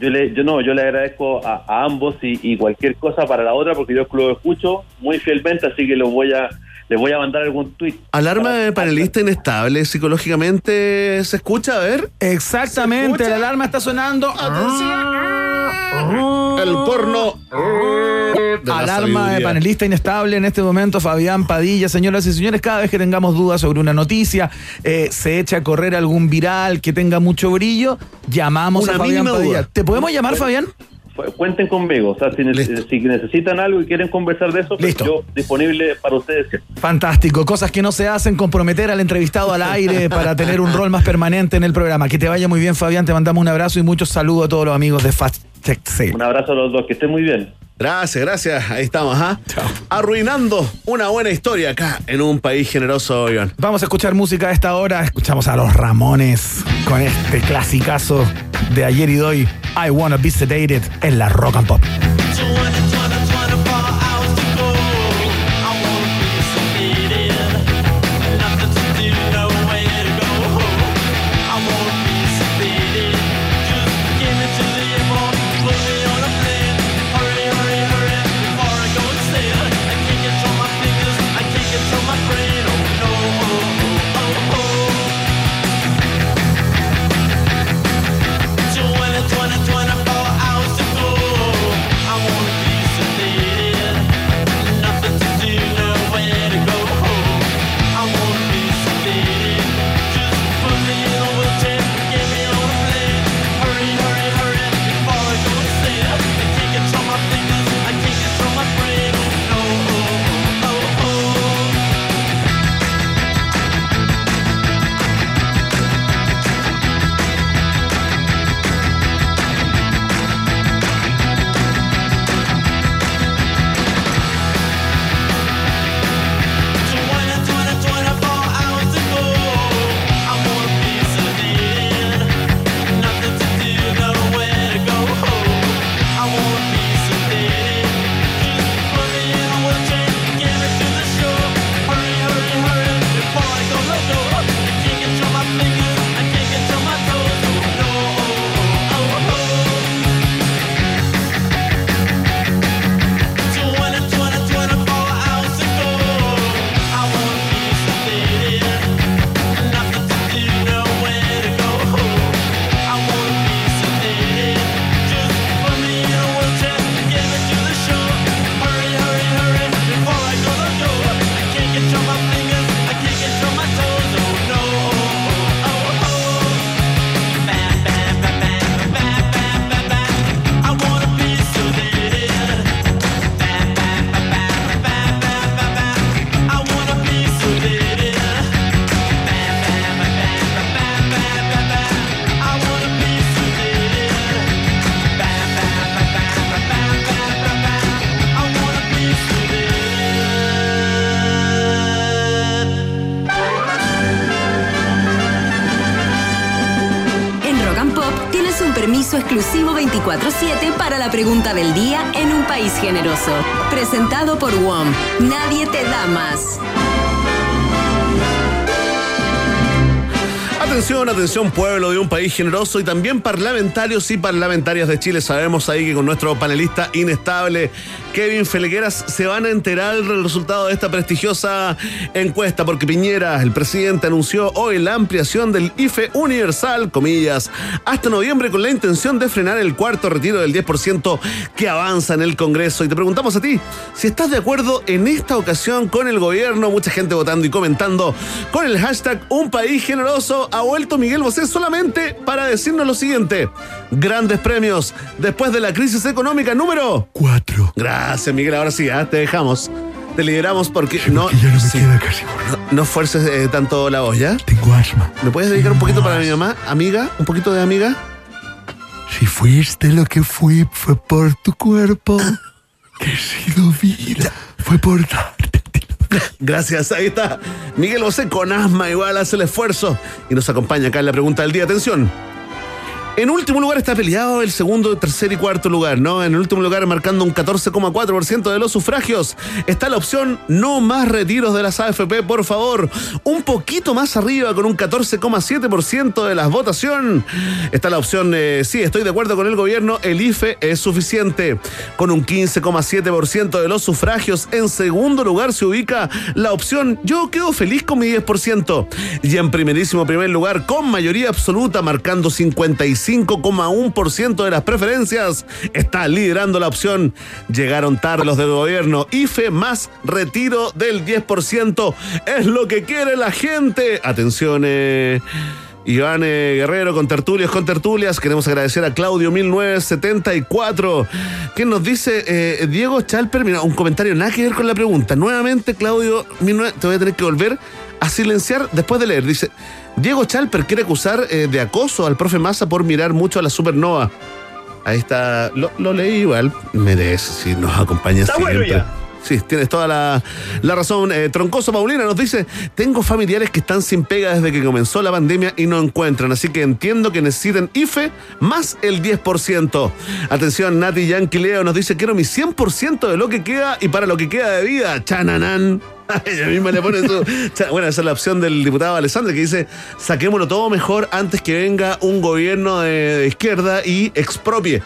Yo le, yo no, yo le agradezco a, a ambos y, y cualquier cosa para la otra, porque yo lo escucho muy fielmente, así que los voy a, les voy a mandar algún tweet. Alarma de panelista inestable psicológicamente, ¿se escucha? A ver. Exactamente, la alarma está sonando. El porno. De la Alarma de panelista inestable en este momento, Fabián Padilla. Señoras y señores, cada vez que tengamos dudas sobre una noticia, eh, se echa a correr algún viral que tenga mucho brillo, llamamos Una a Fabián Padilla. duda. ¿Te podemos llamar, Fabián? Cuenten conmigo, o sea, si, ne- si necesitan algo y quieren conversar de eso, pues yo disponible para ustedes. Fantástico, cosas que no se hacen, comprometer al entrevistado al aire para tener un rol más permanente en el programa. Que te vaya muy bien, Fabián, te mandamos un abrazo y muchos saludos a todos los amigos de Fast Check C. Un abrazo a los dos, que estén muy bien. Gracias, gracias. Ahí estamos, ¿ah? Arruinando una buena historia acá en un país generoso, Iván. Vamos a escuchar música a esta hora. Escuchamos a los Ramones con este clasicazo de ayer y de hoy. I Wanna Be Sedated en la Rock and Pop. Pregunta del día en un país generoso. Presentado por WOM. Nadie te da más. Atención, atención, pueblo de un país generoso y también parlamentarios y parlamentarias de Chile. Sabemos ahí que con nuestro panelista inestable, Kevin Felgueras, se van a enterar del resultado de esta prestigiosa encuesta, porque Piñera, el presidente, anunció hoy la ampliación del IFE universal, comillas, hasta noviembre con la intención de frenar el cuarto retiro del 10% que avanza en el Congreso. Y te preguntamos a ti, si estás de acuerdo en esta ocasión con el gobierno, mucha gente votando y comentando con el hashtag Un País Generoso, ha vuelto Miguel Bosé solamente para decirnos lo siguiente. Grandes premios después de la crisis económica número Cuatro. Gracias, Miguel. Ahora sí, te dejamos. Te lideramos porque no, Ya no me sí, queda casi. no, no fuerces eh, tanto la voz, ¿ya? Tengo asma. ¿Me puedes dedicar un poquito para mi mamá? Amiga, un poquito de amiga. Si fuiste lo que fui, fue por tu cuerpo. Que he sido vida. Fue por darte. Gracias, ahí está. Miguel Bosé con asma igual hace el esfuerzo y nos acompaña acá en la pregunta del día. Atención. En último lugar está peleado el segundo, tercer y cuarto lugar, ¿no? En el último lugar, marcando un 14,4% de los sufragios, está la opción no más retiros de las AFP, por favor. Un poquito más arriba, con un 14,7% de las votación. Está la opción, eh, sí, estoy de acuerdo con el gobierno, el IFE es suficiente. Con un 15,7% de los sufragios, en segundo lugar se ubica la opción yo quedo feliz con mi 10%. Y en primerísimo primer lugar, con mayoría absoluta, marcando 55,1% de las preferencias, está liderando la opción. Llegaron tarde los del gobierno. IFE más retiro del 10%. Es lo que quiere la gente. Atención, eh, Iván eh, Guerrero con tertulias, con tertulias. Queremos agradecer a Claudio 1974, que nos dice eh, Diego Chalper, mira, un comentario nada que ver con la pregunta. Nuevamente, Claudio 19, te voy a tener que volver a silenciar después de leer. Dice, Diego Chalper quiere acusar eh, de acoso al profe Massa por mirar mucho a la supernova. Ahí está, lo, lo leí igual. Merece, si nos acompaña Está bueno siempre. ya. Sí, tienes toda la, la razón. Eh, Troncoso Paulina nos dice, tengo familiares que están sin pega desde que comenzó la pandemia y no encuentran, así que entiendo que necesiten IFE más el 10%. Atención, Nati Yankee Leo nos dice, quiero mi 100% de lo que queda y para lo que queda de vida. Chananán. Ella misma le pone su... Bueno, esa es la opción del diputado Alessandro que dice, saquémoslo todo mejor antes que venga un gobierno de izquierda y expropie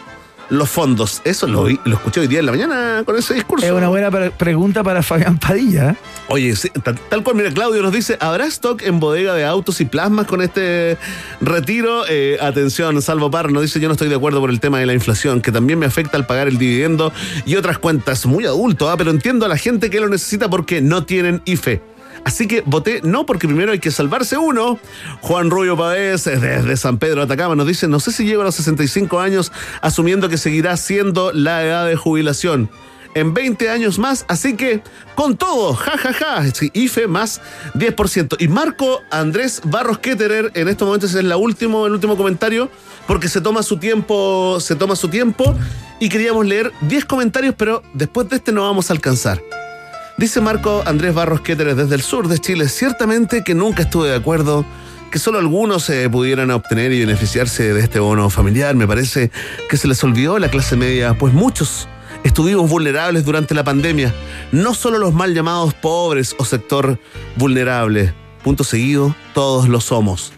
los fondos. Eso lo, lo escuché hoy día en la mañana con ese discurso. Es una buena pre- pregunta para Fabián Padilla. ¿eh? Oye, sí, tal, tal cual, mira, Claudio nos dice, ¿habrá stock en bodega de autos y plasmas con este retiro? Eh, atención, Salvo Parra nos dice, yo no estoy de acuerdo por el tema de la inflación, que también me afecta al pagar el dividendo y otras cuentas. Muy adulto, ¿ah? pero entiendo a la gente que lo necesita porque no tienen IFE. Así que voté no porque primero hay que salvarse uno. Juan Rubio eh, desde San Pedro de Atacama, nos dice, no sé si llego a los 65 años asumiendo que seguirá siendo la edad de jubilación en 20 años más, así que con todo, ja, ja, ja, IFE más 10%. Y Marco Andrés Barros Ketterer, en estos momentos es la último, el último comentario, porque se toma su tiempo, se toma su tiempo, y queríamos leer 10 comentarios, pero después de este no vamos a alcanzar. Dice Marco Andrés Barros Ketterer desde el sur de Chile, ciertamente que nunca estuve de acuerdo que solo algunos eh, pudieran obtener y beneficiarse de este bono familiar. Me parece que se les olvidó la clase media, pues muchos estuvimos vulnerables durante la pandemia, no solo los mal llamados pobres o sector vulnerable. Punto seguido, todos lo somos.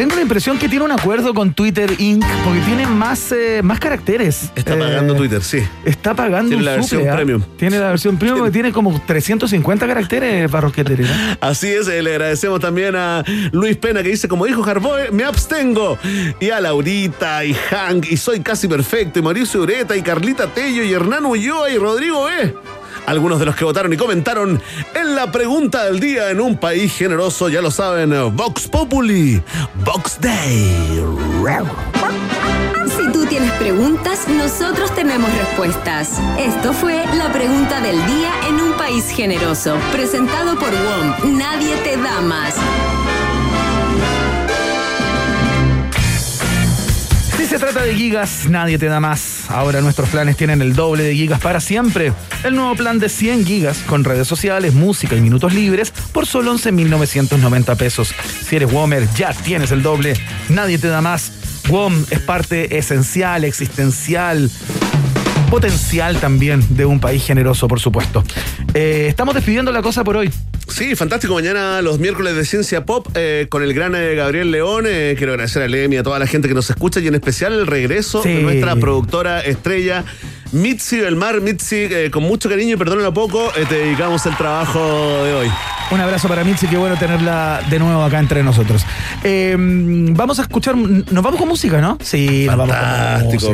Tengo la impresión que tiene un acuerdo con Twitter Inc. porque tiene más, eh, más caracteres. Está Eh, pagando Twitter, sí. Está pagando Tiene la versión suple, ¿ah? premium. Tiene la versión premium que tiene como 350 caracteres, Barros Ketterer, ¿eh? Así es, eh, le agradecemos también a Luis Pena que dice, como dijo Harboe, me abstengo. Y a Laurita y Hank, y Soy Casi Perfecto, y Mauricio Ureta, y Carlita Tello, y Hernán Ulloa, y Rodrigo E. Algunos de los que votaron y comentaron en la pregunta del día en un país generoso, ya lo saben, Vox Populi, Vox Day. Si tú tienes preguntas, nosotros tenemos respuestas. Esto fue la pregunta del día en un país generoso, presentado por WOM. Nadie te da más. Si se trata de gigas, nadie te da más. Ahora nuestros planes tienen el doble de gigas para siempre. El nuevo plan de 100 gigas con redes sociales, música y minutos libres por solo 11.990 pesos. Si eres Womer, ya tienes el doble. Nadie te da más. WOM es parte esencial, existencial, potencial también de un país generoso, por supuesto. Eh, estamos despidiendo la cosa por hoy. Sí, fantástico. Mañana los miércoles de Ciencia Pop eh, con el gran eh, Gabriel León. Eh, quiero agradecer a Lemi, a toda la gente que nos escucha y en especial el regreso Sí. de nuestra productora estrella. Mitzi del Mar, Mitzi, con mucho cariño y perdónalo poco, te dedicamos el trabajo de hoy. Un abrazo para Mitzi, qué bueno tenerla de nuevo acá entre nosotros. Vamos a escuchar, nos vamos con música, ¿no? Sí, nos vamos con Fantástico, música.